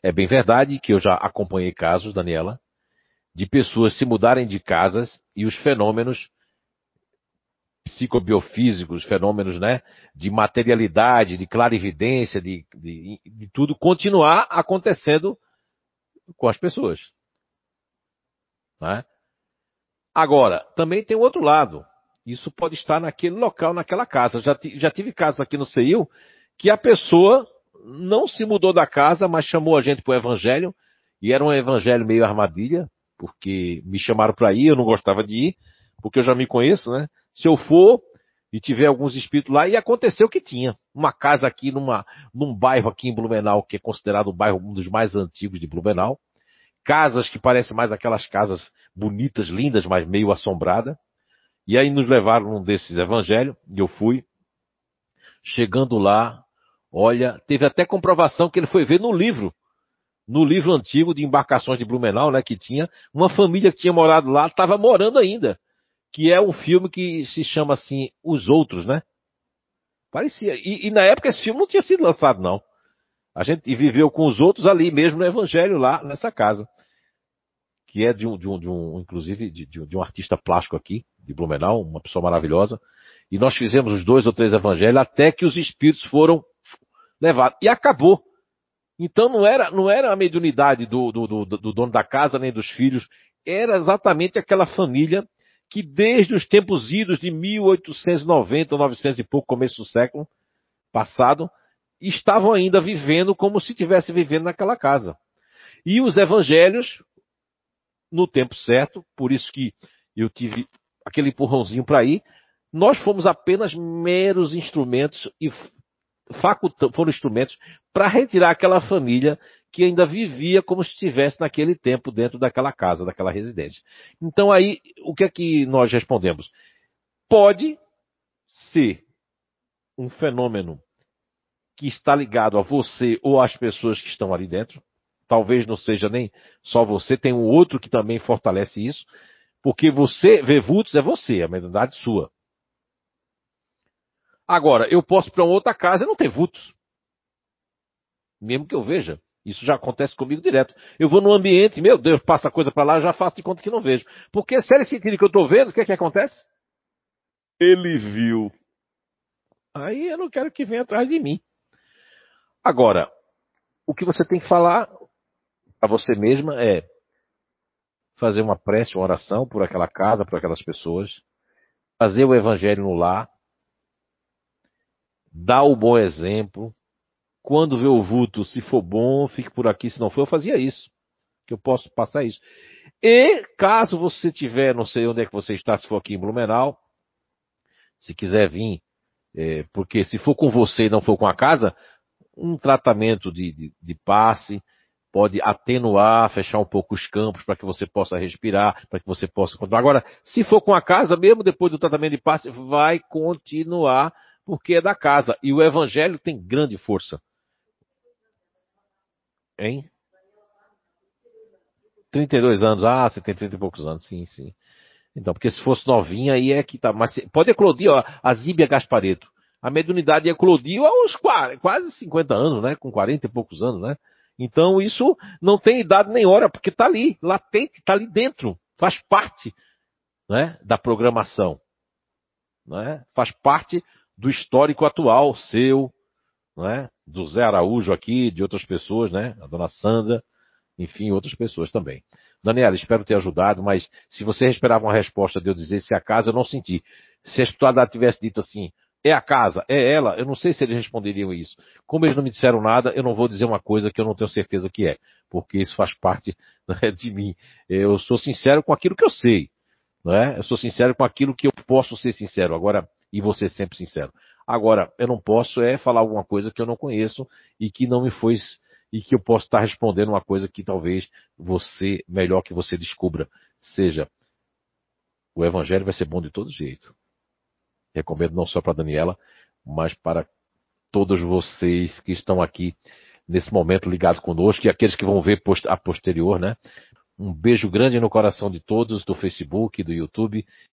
é bem verdade que eu já acompanhei casos, Daniela, de pessoas se mudarem de casas e os fenômenos psicobiofísicos, fenômenos né, de materialidade, de clarividência, de, de, de tudo continuar acontecendo com as pessoas. Né? Agora, também tem o outro lado. Isso pode estar naquele local, naquela casa. Já, já tive casos aqui no CEIU que a pessoa não se mudou da casa, mas chamou a gente para o evangelho, e era um evangelho meio armadilha, porque me chamaram para ir, eu não gostava de ir, porque eu já me conheço, né? Se eu for e tiver alguns espíritos lá, e aconteceu que tinha. Uma casa aqui numa, num bairro aqui em Blumenau, que é considerado o bairro um dos mais antigos de Blumenau. Casas que parecem mais aquelas casas bonitas, lindas, mas meio assombrada. E aí nos levaram num desses evangelhos, e eu fui. Chegando lá, olha, teve até comprovação que ele foi ver no livro no livro antigo de embarcações de Blumenau, né, que tinha, uma família que tinha morado lá estava morando ainda. Que é um filme que se chama assim, Os Outros, né? Parecia. E, e na época esse filme não tinha sido lançado, não. A gente viveu com os outros ali mesmo no Evangelho, lá nessa casa. Que é de um, de um, de um inclusive, de, de um artista plástico aqui, de Blumenau, uma pessoa maravilhosa. E nós fizemos os dois ou três evangelhos até que os espíritos foram levados. E acabou. Então não era, não era a mediunidade do, do, do, do dono da casa nem dos filhos, era exatamente aquela família que desde os tempos idos de 1890, 900 e pouco, começo do século passado, estavam ainda vivendo como se estivesse vivendo naquela casa. E os evangelhos, no tempo certo, por isso que eu tive aquele empurrãozinho para ir, nós fomos apenas meros instrumentos e foram instrumentos para retirar aquela família que ainda vivia como se estivesse naquele tempo dentro daquela casa, daquela residência. Então aí, o que é que nós respondemos? Pode ser um fenômeno que está ligado a você ou às pessoas que estão ali dentro. Talvez não seja nem só você, tem um outro que também fortalece isso. Porque você, ver vultos é você, a mediunidade sua. Agora, eu posso para uma outra casa e não ter vultos. Mesmo que eu veja. Isso já acontece comigo direto. Eu vou num ambiente, meu Deus, passa coisa para lá, já faço de conta que não vejo. Porque se ele sentir que eu estou vendo, o que é que acontece? Ele viu. Aí eu não quero que venha atrás de mim. Agora, o que você tem que falar a você mesma é fazer uma prece, uma oração por aquela casa, por aquelas pessoas, fazer o evangelho no lar, dá o bom exemplo. Quando vê o vulto, se for bom, fique por aqui, se não for, eu fazia isso. Que eu posso passar isso. E caso você tiver, não sei onde é que você está, se for aqui em Blumenau, se quiser vir, é, porque se for com você e não for com a casa, um tratamento de, de, de passe pode atenuar, fechar um pouco os campos para que você possa respirar, para que você possa continuar. Agora, se for com a casa, mesmo depois do tratamento de passe, vai continuar porque é da casa. E o evangelho tem grande força. Hein? 32 anos. Ah, você tem 30 e poucos anos. Sim, sim. Então, porque se fosse novinha, aí é que tá. Mas pode eclodir, ó, a Zíbia Gaspareto. A mediunidade eclodiu aos quase 50 anos, né? Com 40 e poucos anos, né? Então, isso não tem idade nem hora, porque está ali, latente, está ali dentro. Faz parte né, da programação. Né? Faz parte do histórico atual seu, né? do Zé Araújo aqui, de outras pessoas, né? A dona Sandra, enfim, outras pessoas também. Daniela, espero ter ajudado, mas se você esperava uma resposta de eu dizer se a casa, eu não senti. Se a espiritualidade tivesse dito assim, é a casa, é ela, eu não sei se eles responderiam isso. Como eles não me disseram nada, eu não vou dizer uma coisa que eu não tenho certeza que é, porque isso faz parte né, de mim. Eu sou sincero com aquilo que eu sei, né? Eu sou sincero com aquilo que eu posso ser sincero. Agora, e você sempre sincero. Agora, eu não posso é falar alguma coisa que eu não conheço e que não me foi e que eu posso estar respondendo uma coisa que talvez você, melhor que você descubra, seja o evangelho vai ser bom de todo jeito. Recomendo não só para Daniela, mas para todos vocês que estão aqui nesse momento ligados conosco e aqueles que vão ver a posterior, né? Um beijo grande no coração de todos do Facebook, do YouTube